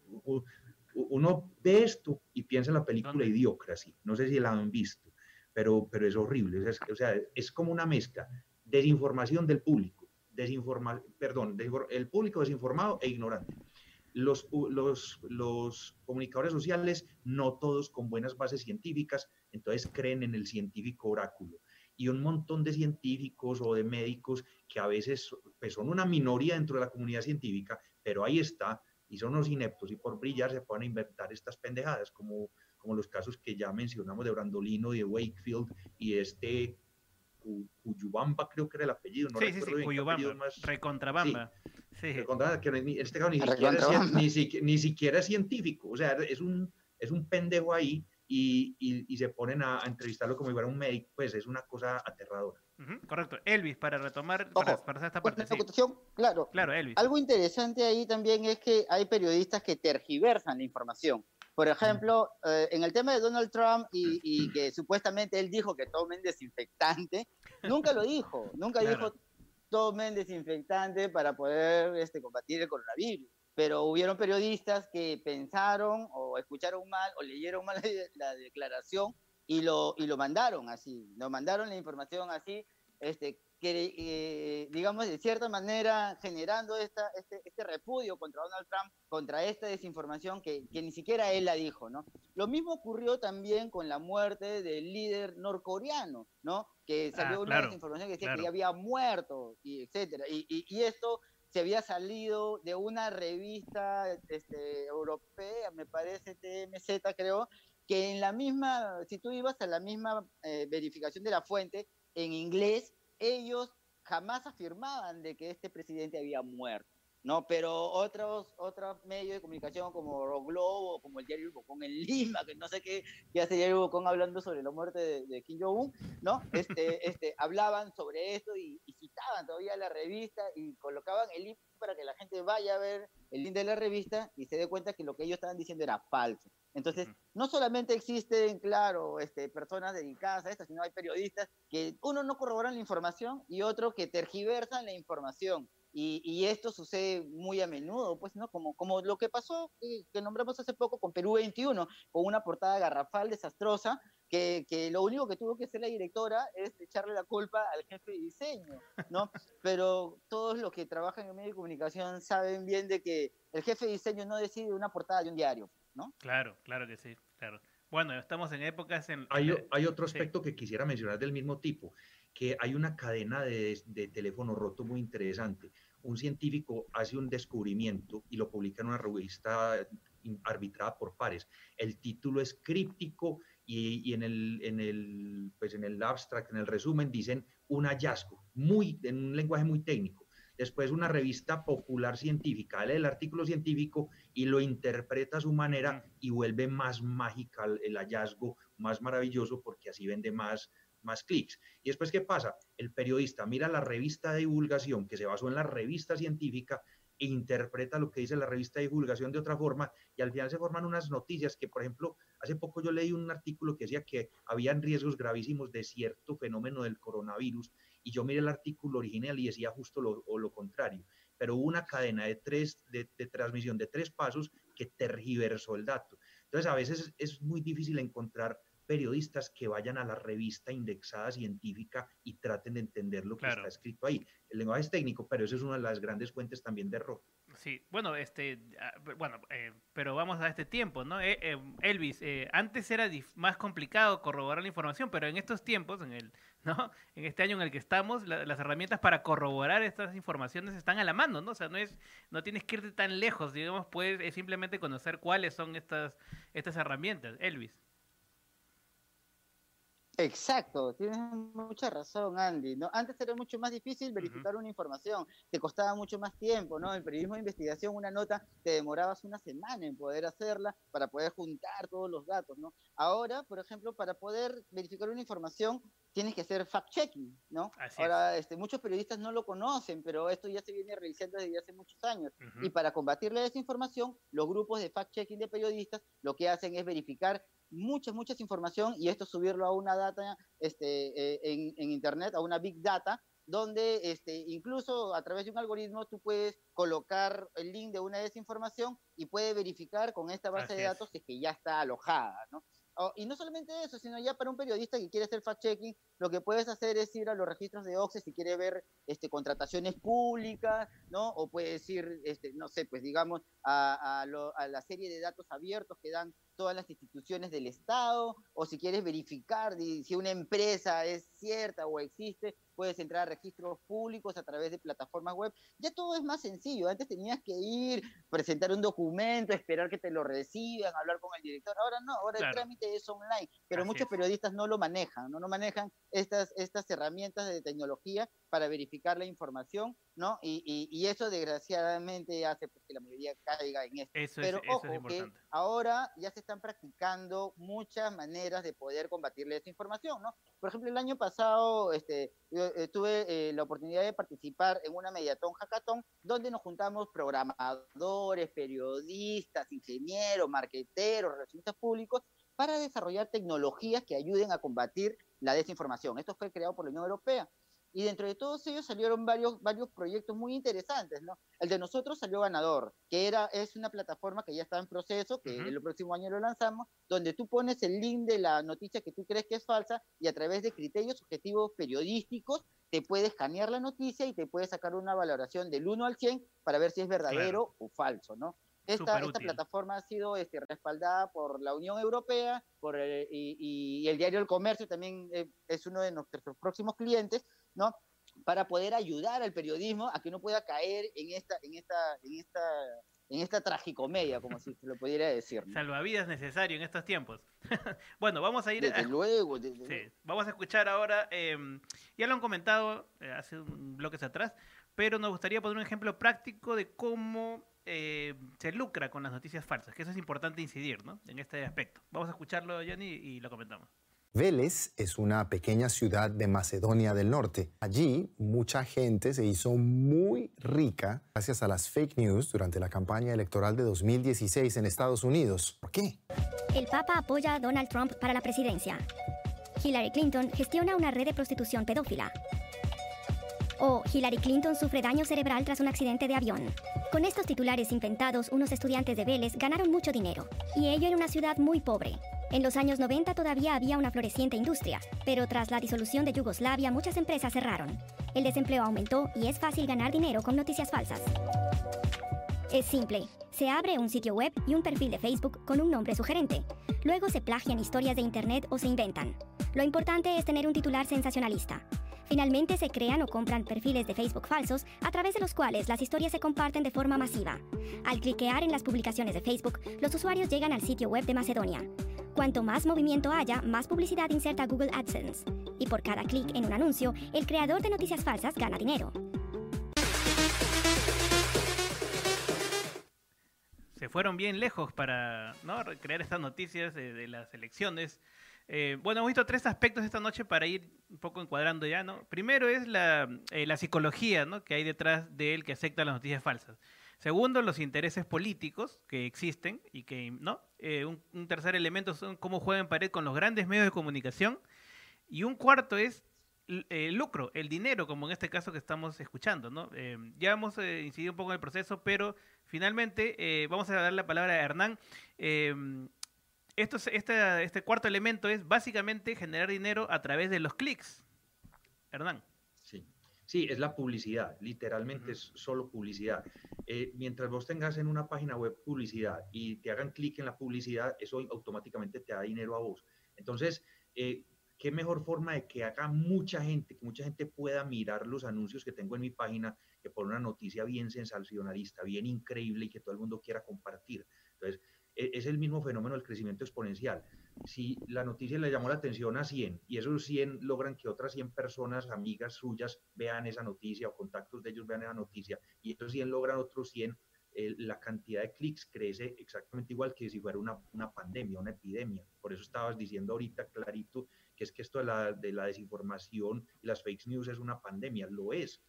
uno ve esto y piensa en la película Idiocracy. No sé si la han visto, pero, pero es horrible. O sea, es, o sea, es como una mezcla. Desinformación del público. Desinforma, perdón, el público desinformado e ignorante. Los, los, los comunicadores sociales, no todos con buenas bases científicas, entonces creen en el científico oráculo. Y un montón de científicos o de médicos que a veces pues, son una minoría dentro de la comunidad científica, pero ahí está, y son unos ineptos y por brillar se pueden inventar estas pendejadas, como, como los casos que ya mencionamos de Brandolino y de Wakefield y este Cu- Cuyubamba, creo que era el apellido, no sí, sí, recuerdo sí, bien qué Cuyubamba, más- Recontrabamba. Sí. Recontra- que en este caso ni siquiera, es, ni, ni siquiera es científico, o sea, es un, es un pendejo ahí y, y- y se ponen a, a entrevistarlo como si fuera un médico, pues es una cosa aterradora. Correcto. Elvis, para retomar, para, para hacer esta parte. sí. Claro. Claro, Elvis. Algo interesante ahí también es que hay periodistas que tergiversan la información. Por ejemplo, eh, en el tema de Donald Trump y, y que supuestamente él dijo que tomen desinfectante, nunca lo dijo, nunca *laughs* Claro. dijo tomen desinfectante para poder este, combatir el coronavirus. Pero hubieron periodistas que pensaron o escucharon mal o leyeron mal *laughs* la declaración y lo, y lo mandaron así, lo mandaron la información así, este, que, eh, digamos, de cierta manera generando esta, este, este, repudio contra Donald Trump, contra esta desinformación que, que, ni siquiera él la dijo, ¿no? Lo mismo ocurrió también con la muerte del líder norcoreano, ¿no? Que salió Ah, una claro, desinformación que decía claro. que ya había muerto, y etcétera. Y, y, y esto se había salido de una revista este, europea, me parece, TMZ creo, que en la misma, si tú ibas a la misma eh, verificación de la fuente, en inglés, ellos jamás afirmaban de que este presidente había muerto, ¿no? Pero otros, otros medios de comunicación como Globo, como el diario Bocón en Lima, que no sé qué, qué hace el diario Bocón hablando sobre la muerte de, de Kim Jong-un, ¿no? Este, *laughs* este, hablaban sobre esto y, y citaban todavía la revista y colocaban el link para que la gente vaya a ver el link de la revista y se dé cuenta que lo que ellos estaban diciendo era falso. Entonces, no solamente existen, claro, este, personas dedicadas a esto, sino hay periodistas que uno no corroboran la información y otro que tergiversan la información. Y, y esto sucede muy a menudo, pues, ¿no? Como, como lo que pasó, eh, que nombramos hace poco con Perú 21, con una portada garrafal desastrosa, que, que lo único que tuvo que hacer la directora es echarle la culpa al jefe de diseño, ¿no? *laughs* Pero todos los que trabajan en medios de comunicación saben bien de que el jefe de diseño no decide una portada de un diario, ¿no? Claro, claro que sí, claro. Bueno, estamos en épocas en... Hay, hay otro sí. aspecto que quisiera mencionar del mismo tipo, que hay una cadena de, de teléfono roto muy interesante. Un científico hace un descubrimiento y lo publica en una revista in- arbitrada por pares. El título es críptico y, y en, el, en, el, pues en el abstract, en el resumen, dicen un hallazgo, muy, en un lenguaje muy técnico. Después una revista popular científica lee el artículo científico y lo interpreta a su manera y vuelve más mágica el hallazgo, más maravilloso porque así vende más, más clics. Y después, ¿qué pasa? El periodista mira la revista de divulgación que se basó en la revista científica e interpreta lo que dice la revista de divulgación de otra forma y al final se forman unas noticias que, por ejemplo, hace poco yo leí un artículo que decía que habían riesgos gravísimos de cierto fenómeno del coronavirus y yo miré el artículo original y decía justo lo, o lo contrario, pero hubo una cadena de, tres, de, de transmisión de tres pasos que tergiversó el dato. Entonces, a veces es, es muy difícil encontrar periodistas que vayan a la revista indexada científica y traten de entender lo que Claro. está escrito ahí. El lenguaje es técnico, pero eso es una de las grandes fuentes también de error. Sí, bueno, este, ah, bueno, eh, pero vamos a este tiempo, ¿no? Eh, eh, Elvis, antes era más complicado corroborar la información, pero en estos tiempos, en el, *laughs* ¿no? En este año en el que estamos, la- las herramientas para corroborar estas informaciones están a la mano, ¿no? O sea, no es, no tienes que irte tan lejos, digamos, puedes simplemente conocer cuáles son estas, estas herramientas. Elvis. Exacto, tienes mucha razón, Andy. ¿no? Antes era mucho más difícil verificar una información, te costaba mucho más tiempo, ¿no? El periodismo de investigación, una nota, te demorabas una semana en poder hacerla para poder juntar todos los datos, ¿no? Ahora, por ejemplo, para poder verificar una información, tienes que hacer fact-checking, ¿no? Así Ahora, este, muchos periodistas no lo conocen, pero esto ya se viene realizando desde hace muchos años. Ujú. Y para combatir la desinformación, los grupos de fact-checking de periodistas lo que hacen es verificar mucha, mucha información y esto subirlo a una data este, eh, en, en Internet, a una Big Data, donde este, incluso a través de un algoritmo tú puedes colocar el link de una desinformación y puede verificar con esta base Así de datos es que ya está alojada, ¿no? Oh, y no solamente eso, sino ya para un periodista que quiere hacer fact-checking, lo que puedes hacer es ir a los registros de OXE si quiere ver este, contrataciones públicas, ¿no? O puedes ir, este, no sé, pues digamos, a, a lo- a la serie de datos abiertos que dan todas las instituciones del Estado, o si quieres verificar si una empresa es cierta o existe, puedes entrar a registros públicos a través de plataformas web. Ya todo es más sencillo. Antes tenías que ir, presentar un documento, esperar que te lo reciban, hablar con el director. Ahora no, ahora Claro. el trámite es online, pero Así muchos es. periodistas no lo manejan, no, no manejan estas, estas herramientas de tecnología para verificar la información, ¿no? Y, y, y eso desgraciadamente hace pues, que la mayoría caiga en esto. Eso es- pero eso es ojo, que ahora ya se están practicando muchas maneras de poder combatirle esa información, ¿no? Por ejemplo, el año pasado este, yo, eh, tuve eh, la oportunidad de participar en una mediatón hackathon donde nos juntamos programadores, periodistas, ingenieros, marqueteros, relacionistas públicos para desarrollar tecnologías que ayuden a combatir la desinformación. Esto fue creado por la Unión Europea. Y dentro de todos ellos salieron varios, varios proyectos muy interesantes, ¿no? El de nosotros salió ganador, que era, es una plataforma que ya está en proceso, que el próximo año lo lanzamos, donde tú pones el link de la noticia que tú crees que es falsa y a través de criterios objetivos periodísticos te puedes escanear la noticia y te puedes sacar una valoración del 1 al 100 para ver si es verdadero o falso, ¿no? Esta, esta, plataforma ha sido este, respaldada por la Unión Europea por y, y, el diario El Comercio también eh, es uno de nuestros próximos clientes, ¿no? Para poder ayudar al periodismo a que no pueda caer en esta, en esta, en esta, en esta tragicomedia, como si se lo pudiera decir. Salvavidas necesario en estos tiempos. *laughs* bueno, vamos a ir. Desde luego, sí, Vamos a escuchar ahora. Em, ya lo han comentado eh, hace un bloques atrás, pero nos gustaría poner un ejemplo práctico de cómo eh, se lucra con las noticias falsas, que eso es importante incidir ¿no? en este aspecto. Vamos a escucharlo, Johnny, y lo comentamos. Vélez es una pequeña ciudad de Macedonia del Norte. Allí mucha gente se hizo muy rica gracias a las fake news durante la campaña electoral de 2016 en Estados Unidos. ¿Por qué? El Papa apoya a Donald Trump para la presidencia. Hillary Clinton gestiona una red de prostitución pedófila. O Hillary Clinton sufre daño cerebral tras un accidente de avión. Con estos titulares inventados, unos estudiantes de Vélez ganaron mucho dinero, y ello en una ciudad muy pobre. En los años 90 todavía había una floreciente industria, pero tras la disolución de Yugoslavia muchas empresas cerraron. El desempleo aumentó y es fácil ganar dinero con noticias falsas. Es simple. Se abre un sitio web y un perfil de Facebook con un nombre sugerente. Luego se plagian historias de Internet o se inventan. Lo importante es tener un titular sensacionalista. Finalmente se crean o compran perfiles de Facebook falsos a través de los cuales las historias se comparten de forma masiva. Al cliquear en las publicaciones de Facebook, los usuarios llegan al sitio web de Macedonia. Cuanto más movimiento haya, más publicidad inserta Google AdSense. Y por cada clic en un anuncio, el creador de noticias falsas gana dinero. Se fueron bien lejos para ¿no? crear estas noticias de las elecciones. Eh, bueno, hemos visto tres aspectos esta noche para ir un poco encuadrando ya, ¿no? Primero es la, eh, la psicología, ¿no? Que hay detrás de él que acepta las noticias falsas. Segundo, los intereses políticos que existen y que, ¿no? Eh, un, tercer elemento son cómo juegan en pared con los grandes medios de comunicación. Y un cuarto es el lucro, el dinero, como en este caso que estamos escuchando, ¿no? ya hemos incidido un poco en el proceso, pero finalmente vamos a dar la palabra a Hernán este, este cuarto elemento es básicamente generar dinero a través de los clics. Hernán. Sí. Es la publicidad, literalmente es solo publicidad. Eh, mientras vos tengas en una página web publicidad y te hagan clic en la publicidad, eso automáticamente te da dinero a vos. Entonces, eh, qué mejor forma de que haga mucha gente, que mucha gente pueda mirar los anuncios que tengo en mi página, que por una noticia bien sensacionalista, bien increíble y que todo el mundo quiera compartir. Entonces, es el mismo fenómeno del crecimiento exponencial. Si la noticia le llamó la atención a 100 y esos 100 logran que otras 100 personas, amigas suyas, vean esa noticia o contactos de ellos vean esa noticia y esos 100 logran otros 100, la cantidad de clics crece exactamente igual que si fuera una, una, pandemia, una epidemia. Por eso estabas diciendo ahorita clarito que es que esto de la, de la desinformación y las fake news es una pandemia, lo es.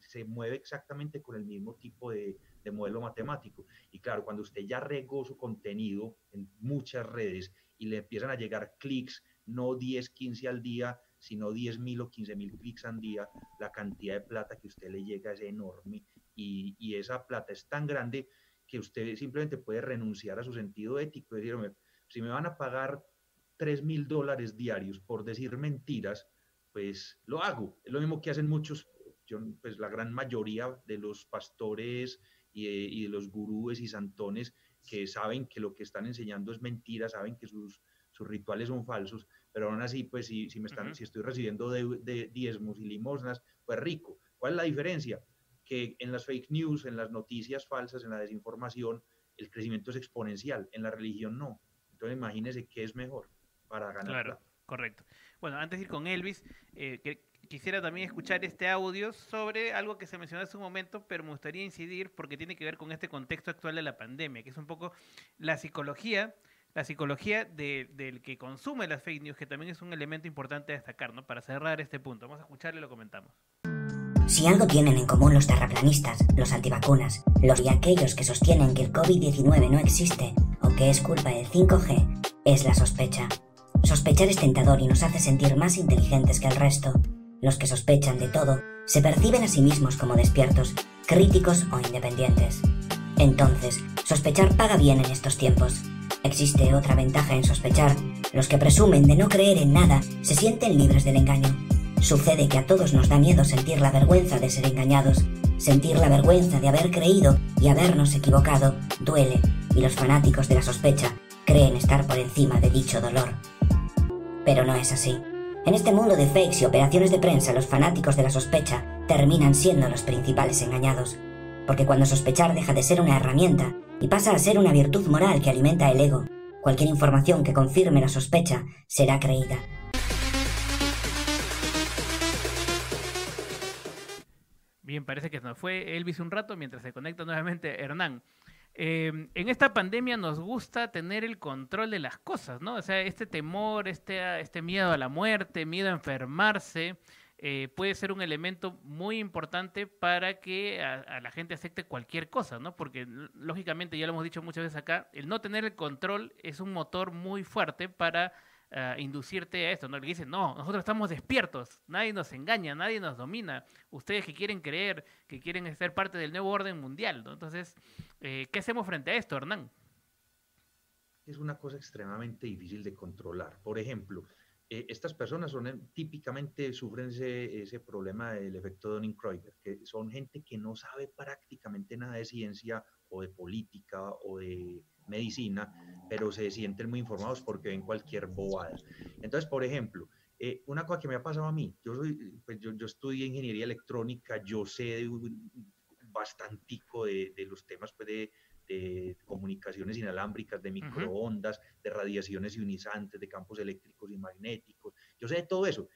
Se mueve exactamente con el mismo tipo de, de modelo matemático. Y claro, cuando usted ya regó su contenido en muchas redes y le empiezan a llegar clics, no 10, 15 al día, sino 10 mil o 15 mil clics al día, la cantidad de plata que usted le llega es enorme y, y esa plata es tan grande que usted simplemente puede renunciar a su sentido ético, decir, si me van a pagar 3 mil dólares diarios por decir mentiras, pues lo hago. Es lo mismo que hacen muchos, pues la gran mayoría de los pastores y de, los gurúes y santones que saben que lo que están enseñando es mentira, saben que sus, sus rituales son falsos, pero aún así, pues si, si me están, si estoy recibiendo de, diezmos y limosnas, pues rico. ¿Cuál es la diferencia? Que en las fake news, en las noticias falsas, en la desinformación, el crecimiento es exponencial, en la religión no. Entonces imagínense qué es mejor para ganar. Claro, correcto. Bueno, antes de ir con Elvis, eh, que quisiera también escuchar este audio sobre algo que se mencionó hace un momento, pero me gustaría incidir porque tiene que ver con este contexto actual de la pandemia, que es un poco la psicología, la psicología del que consume las fake news, que también es un elemento importante a destacar, ¿no? Para cerrar este punto. Vamos a escucharle y lo comentamos. Si algo tienen en común los terraplanistas, los antivacunas, los y aquellos que sostienen que el COVID-19 no existe o que es culpa del 5G, es la sospecha. Sospechar es tentador y nos hace sentir más inteligentes que el resto, los que sospechan de todo, se perciben a sí mismos como despiertos, críticos o independientes. Entonces, sospechar paga bien en estos tiempos. Existe otra ventaja en sospechar. Los que presumen de no creer en nada se sienten libres del engaño. Sucede que a todos nos da miedo sentir la vergüenza de ser engañados. Sentir la vergüenza de haber creído y habernos equivocado duele, y los fanáticos de la sospecha creen estar por encima de dicho dolor. Pero no es así. En este mundo de fakes y operaciones de prensa, los fanáticos de la sospecha terminan siendo los principales engañados. Porque cuando sospechar deja de ser una herramienta y pasa a ser una virtud moral que alimenta el ego, cualquier información que confirme la sospecha será creída. Bien, parece que nos fue Elvis un rato mientras se conecta nuevamente Hernán. Eh, en esta pandemia nos gusta tener el control de las cosas, ¿no? O sea, este temor, este, este miedo a la muerte, miedo a enfermarse, eh, puede ser un elemento muy importante para que a, la gente acepte cualquier cosa, ¿no? Porque lógicamente, ya lo hemos dicho muchas veces acá, el no tener el control es un motor muy fuerte para ah, inducirte a esto, ¿no? Le dicen, no, nosotros estamos despiertos, nadie nos engaña, nadie nos domina, ustedes que quieren creer, que quieren ser parte del nuevo orden mundial. Entonces, eh, ¿qué hacemos frente a esto, Hernán? Es una cosa extremadamente difícil de controlar. Por ejemplo, eh, estas personas son típicamente sufren ese, problema del efecto Dunning-Kruger, que son gente que no sabe prácticamente nada de ciencia o de política o de medicina, pero se sienten muy informados porque ven cualquier bobada. Entonces, por ejemplo, eh, una cosa que me ha pasado a mí, yo, soy, pues yo, yo estudié ingeniería electrónica, yo sé bastantico de, de los temas pues, de, de comunicaciones inalámbricas, de microondas, de radiaciones ionizantes, de campos eléctricos y magnéticos. Yo sé de todo eso.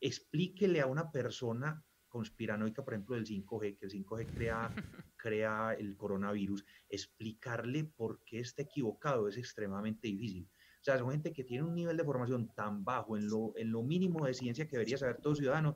Explíquele a una persona conspiranoica, por ejemplo, del 5G, que el 5G crea, *laughs* crea el coronavirus, explicarle por qué está equivocado es extremadamente difícil. O sea, son gente que tiene un nivel de formación tan bajo en lo, en lo mínimo de ciencia que debería saber todo ciudadano,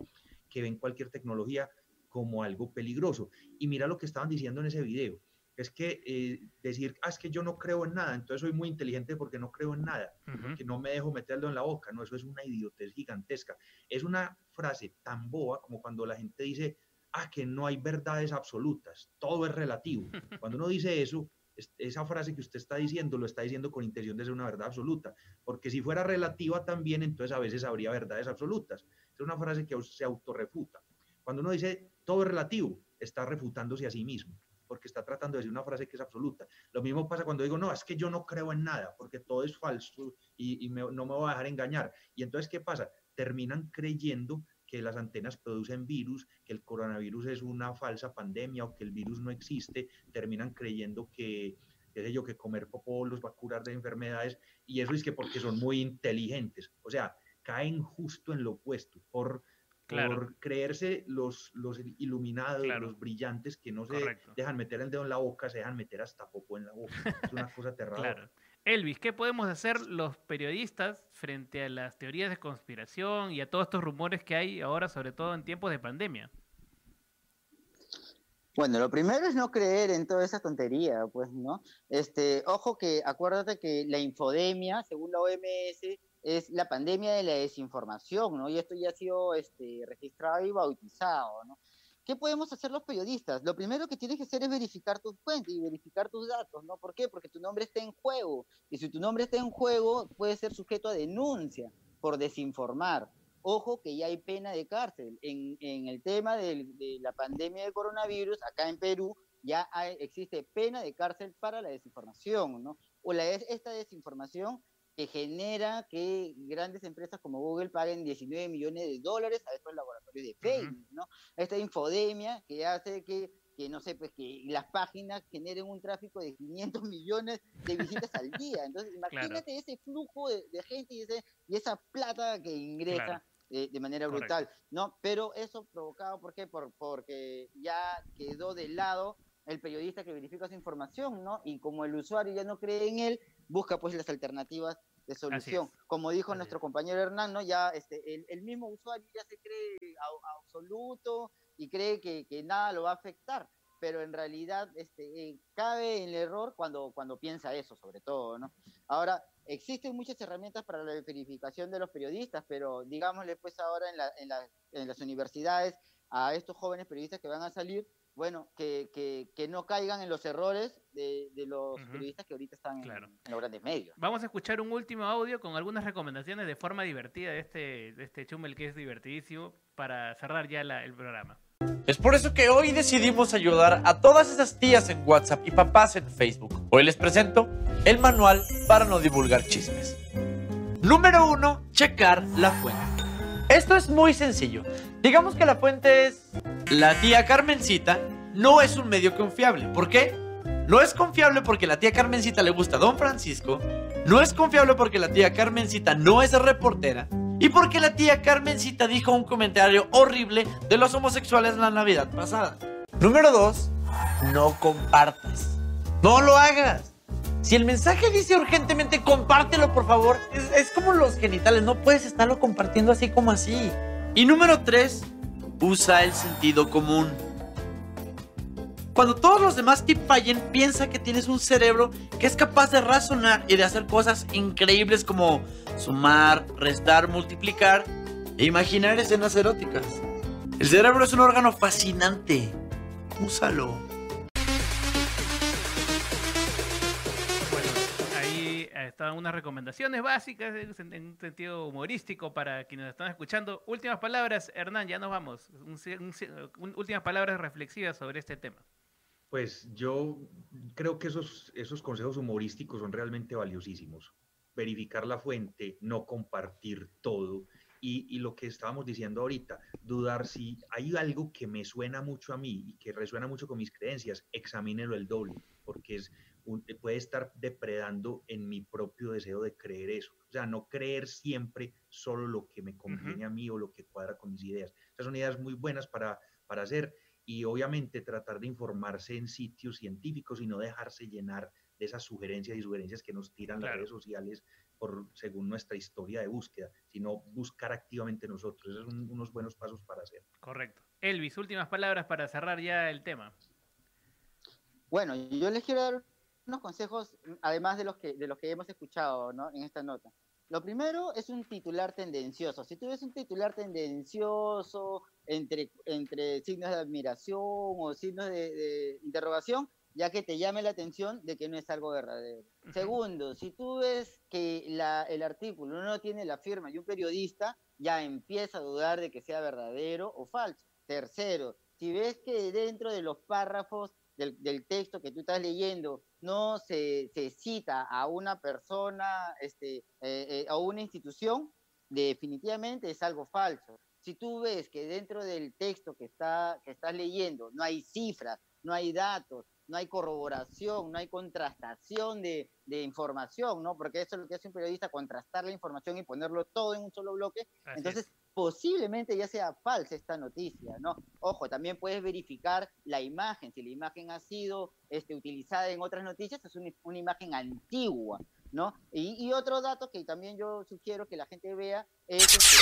que ven cualquier tecnología como algo peligroso. Y mira lo que estaban diciendo en ese video es que eh, decir, ah, es que yo no creo en nada, entonces soy muy inteligente porque no creo en nada, que no me dejo meterlo en la boca, no, eso es una idiotez gigantesca. Es una frase tan boba como cuando la gente dice, ah, que no hay verdades absolutas, todo es relativo. *laughs* Cuando uno dice eso, esa frase que usted está diciendo lo está diciendo con intención de ser una verdad absoluta, porque si fuera relativa también, entonces a veces habría verdades absolutas. Es una frase que se autorrefuta. Cuando uno dice todo es relativo, está refutándose a sí mismo porque está tratando de decir una frase que es absoluta. Lo mismo pasa cuando digo, no, es que yo no creo en nada, porque todo es falso y, no me voy a dejar engañar. Y entonces, ¿qué pasa? Terminan creyendo que las antenas producen virus, que el coronavirus es una falsa pandemia o que el virus no existe, terminan creyendo que, qué sé yo, que comer popó los va a curar de enfermedades, y eso es que porque son muy inteligentes, o sea, caen justo en lo opuesto, por por creerse los, los iluminados, los brillantes que no se dejan meter el dedo en la boca, se dejan meter hasta poco en la boca. Es una cosa *laughs* terrible. Elvis, ¿qué podemos hacer los periodistas frente a las teorías de conspiración y a todos estos rumores que hay ahora, sobre todo en tiempos de pandemia? Bueno, lo primero es no creer en toda esa tontería, pues, ¿no? Este, ojo que acuérdate que la infodemia, según la OMS, es la pandemia de la desinformación, ¿no? Y esto ya ha sido este, registrado y bautizado, ¿no? ¿Qué podemos hacer los periodistas? Lo primero que tienes que hacer es verificar tus fuentes y verificar tus datos, ¿no? ¿Por qué? Porque tu nombre está en juego. Y si tu nombre está en juego, puede ser sujeto a denuncia por desinformar. Ojo que ya hay pena de cárcel. En, en el tema de, de la pandemia del coronavirus, acá en Perú, ya hay, existe pena de cárcel para la desinformación, ¿no? O la, esta desinformación que genera que grandes empresas como Google paguen 19 millones de dólares a estos laboratorios de Facebook, ¿no? Esta infodemia que hace que, que, no sé, pues que las páginas generen un tráfico de 500 *laughs* millones de visitas al día. Entonces, imagínate ese flujo de, gente y, ese, y esa plata que ingresa. De manera brutal, ¿no? Pero eso provocado, ¿por qué? Por, porque ya quedó de lado el periodista que verifica esa información, ¿no? Y como el usuario ya no cree en él, busca pues las alternativas de solución. Como dijo nuestro compañero Hernán, ¿no? ya este, el, mismo usuario ya se cree absoluto y cree que, nada lo va a afectar. pero en realidad este, eh, cabe en el error cuando, cuando piensa eso, sobre todo, ¿no? Ahora, existen muchas herramientas para la verificación de los periodistas, pero digámosle pues ahora en, la, en, la, en las universidades a estos jóvenes periodistas que van a salir, bueno, que, que, que no caigan en los errores de, de los periodistas que ahorita están en, en, los grandes medios. Vamos a escuchar un último audio con algunas recomendaciones de forma divertida de este, de este Chumel que es divertidísimo para cerrar ya la, el programa. Es por eso que hoy decidimos ayudar a todas esas tías en WhatsApp y papás en Facebook. Hoy les presento el manual para no divulgar chismes. Número 1. Checar la fuente. Esto es muy sencillo. Digamos que la fuente es la tía Carmencita. No es un medio confiable. ¿Por qué? No es confiable porque la tía Carmencita le gusta a Don Francisco. No es confiable porque la tía Carmencita no es reportera. Y porque la tía Carmencita dijo un comentario horrible de los homosexuales la Navidad pasada. Número 2. No compartas. No lo hagas. Si el mensaje dice urgentemente compártelo por favor, es, como los genitales, no puedes estarlo compartiendo así como así. Y número 3. Usa el sentido común. Cuando todos los demás te fallen, piensa que tienes un cerebro que es capaz de razonar y de hacer cosas increíbles como sumar, restar, multiplicar e imaginar escenas eróticas. El cerebro es un órgano fascinante. Úsalo. Estaban unas recomendaciones básicas en un sentido humorístico para quienes están escuchando. Últimas palabras, Hernán, ya nos vamos. Un- un- últimas palabras reflexivas sobre este tema. Pues yo creo que esos, esos consejos humorísticos son realmente valiosísimos. Verificar la fuente, no compartir todo. Y, y lo que estábamos diciendo ahorita, dudar si hay algo que me suena mucho a mí y que resuena mucho con mis creencias, examínelo el doble, porque es un- puede estar depredando en mi propio deseo de creer eso. O sea, no creer siempre solo lo que me conviene a mí o lo que cuadra con mis ideas. Esas son ideas muy buenas para, para hacer y obviamente tratar de informarse en sitios científicos y no dejarse llenar de esas sugerencias y sugerencias que nos tiran las redes sociales por, según nuestra historia de búsqueda, sino buscar activamente nosotros. Esos son unos buenos pasos para hacer. Correcto. Elvis, últimas palabras para cerrar ya el tema. Bueno, yo les quiero dar unos consejos, además de los que, de los que hemos escuchado ¿no? en esta nota. Lo primero es un titular tendencioso. Si tú ves un titular tendencioso entre, entre signos de admiración o signos de, de interrogación, ya que te llame la atención de que no es algo verdadero. Segundo, si tú ves que la- el artículo no tiene la firma de un periodista, ya empieza a dudar de que sea verdadero o falso. Tercero, si ves que dentro de los párrafos del, del texto que tú estás leyendo no se, se cita a una persona este, eh, eh, a una institución, definitivamente es algo falso. Si tú ves que dentro del texto que, está, que estás leyendo no hay cifras, no hay datos, no hay corroboración, no hay contrastación de, de información, ¿no? Porque eso es lo que hace un periodista, contrastar la información y ponerlo todo en un solo bloque. Así Entonces, es. Posiblemente ya sea falsa esta noticia, ¿no? Ojo, también puedes verificar la imagen, si la imagen ha sido este, utilizada en otras noticias, es una, una imagen antigua, ¿no? Y, y otro dato que también yo sugiero que la gente vea es este,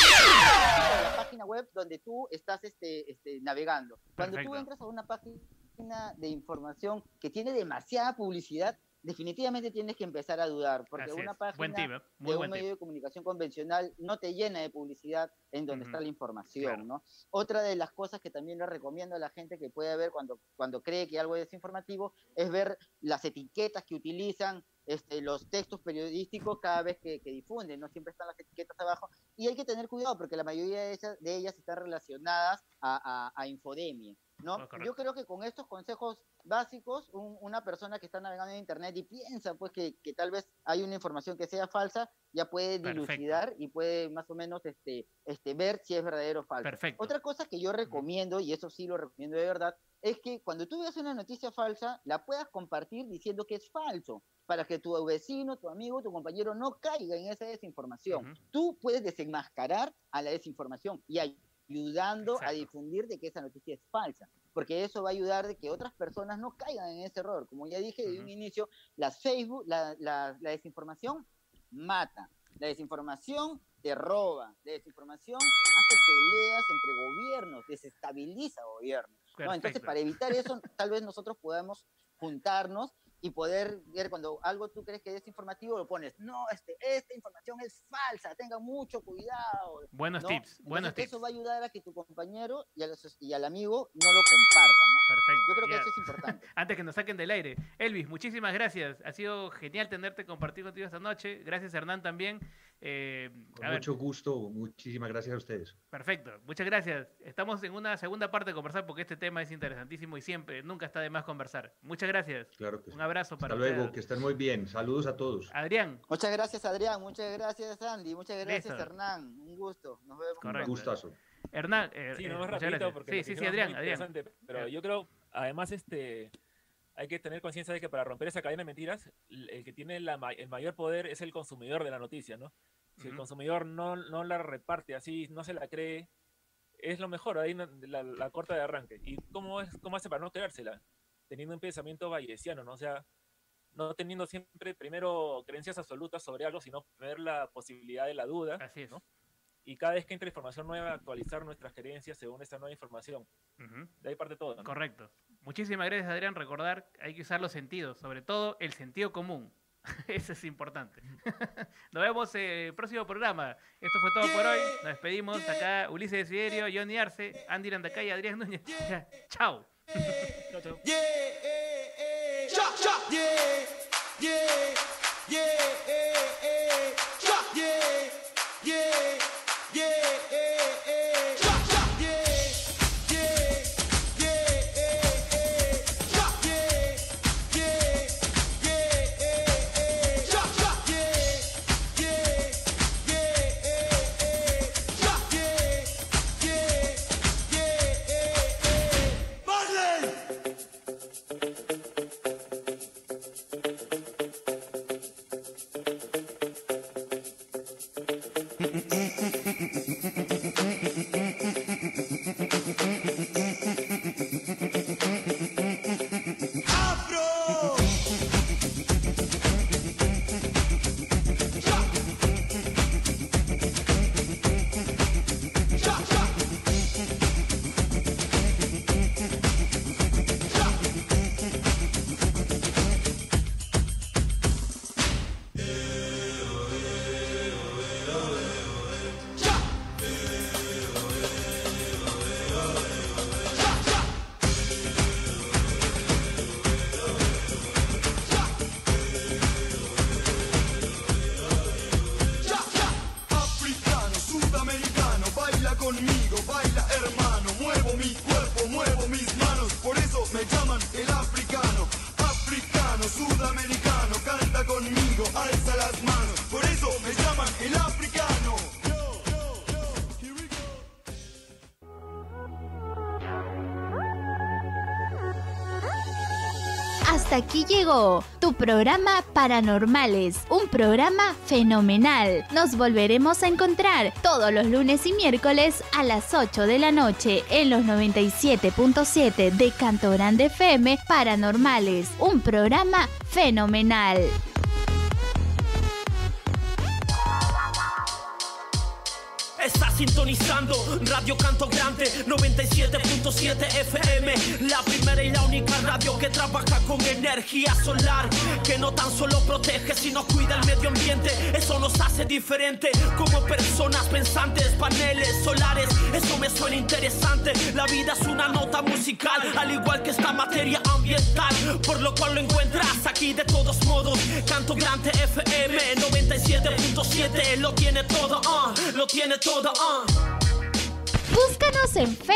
la página web donde tú estás este, este, navegando. Cuando tú entras a una página de información que tiene demasiada publicidad, definitivamente tienes que empezar a dudar, porque Así una es. página tip, ¿eh? De un medio tip. de comunicación convencional no te llena de publicidad en donde está la información, ¿no? Otra de las cosas que también le recomiendo a la gente que puede ver cuando, cuando cree que algo es informativo es ver las etiquetas que utilizan este, los textos periodísticos cada vez que, que difunden, no siempre están las etiquetas abajo, y hay que tener cuidado porque la mayoría de ellas, de ellas están relacionadas a, a- a infodemia. ¿no? Correcto. Yo creo que con estos consejos básicos, un- una persona que está navegando en internet y piensa pues que, que tal vez hay una información que sea falsa, ya puede Perfecto. dilucidar y puede más o menos este, este, ver si es verdadero o falso. Perfecto. Otra cosa que yo recomiendo, y eso sí lo recomiendo de verdad, es que cuando tú veas una noticia falsa, la puedas compartir diciendo que es falso, para que tu vecino, tu amigo, tu compañero no caiga en esa desinformación. Tú puedes desenmascarar a la desinformación y ayudando a difundir de que esa noticia es falsa, porque eso va a ayudar de que otras personas no caigan en ese error. Como ya dije de un inicio, las Facebook, la, la- la desinformación mata, la desinformación te roba, la desinformación hace peleas entre gobiernos, desestabiliza gobiernos. ¿no? Entonces, para evitar eso, *laughs* tal vez nosotros podamos juntarnos y poder ver cuando algo tú crees que es informativo, lo pones, no, este, esta información es falsa, tengan mucho cuidado. Buenos ¿no? tips, buenos Entonces, tips. Eso va a ayudar a que tu compañero y al, y al amigo no lo compartan. Perfecto. Yo creo que ya. eso es importante. *laughs* Antes que nos saquen del aire. Elvis, muchísimas gracias. Ha sido genial tenerte, compartir contigo esta noche. Gracias, Hernán, también. Eh, Con ver, mucho gusto, muchísimas gracias a ustedes. Perfecto, muchas gracias. Estamos en una segunda parte de conversar porque este tema es interesantísimo y siempre, nunca está de más conversar. Muchas gracias. Claro que sí. Un abrazo para Hasta luego, ustedes. que estén muy bien. Saludos a todos. Adrián. Muchas gracias, Adrián. Muchas gracias, Andy. Muchas gracias, Listo. Hernán. Un gusto. Nos vemos. Correcto. Gustazo. Hernán, eh, Sí, eh, no más muchas rapidito porque Sí, sí, sí, Adrián, Adrián. Pero yo creo, además, este, hay que tener conciencia de que para romper esa cadena de mentiras, el que tiene la el mayor poder es el consumidor de la noticia, ¿no? Si el consumidor no, no la reparte así, no se la cree, es lo mejor, ahí la, la corta de arranque. ¿Y cómo, es, cómo hace para no creérsela? Teniendo un pensamiento bayesiano, ¿no? O sea, no teniendo siempre primero creencias absolutas sobre algo, sino tener la posibilidad de la duda. Así es. ¿no? Y cada vez que entra información nueva, actualizar nuestras creencias según esta nueva información. De ahí parte todo. ¿no? Correcto. Muchísimas gracias, Adrián. Recordar, hay que usar los sentidos, sobre todo el sentido común. *laughs* Eso es importante. *laughs* Nos vemos en el próximo programa. Esto fue todo por hoy. Nos despedimos. Acá Ulises Desiderio, Johnny Arce, Andy Landacay, Adrián Núñez. Ya, *laughs* Chao. Chao, chao. Yeah, yeah, yeah, llegó tu programa Paranormales, un programa fenomenal. Nos volveremos a encontrar todos los lunes y miércoles a las 8 de la noche en los 97.7 de Canto Grande FM Paranormales, un programa fenomenal. Sintonizando Radio Canto Grande 97.7 FM La primera y la única radio que trabaja con energía solar Que no tan solo protege sino cuida el medio ambiente. Eso nos hace diferente como personas pensantes Paneles solares, eso me suena interesante La vida es una nota musical Al igual que esta materia ambiental Por lo cual lo encuentras aquí. De todos modos Canto Grande FM 97.7 Lo tiene todo, ah, lo tiene todo, ah Búscanos en Facebook.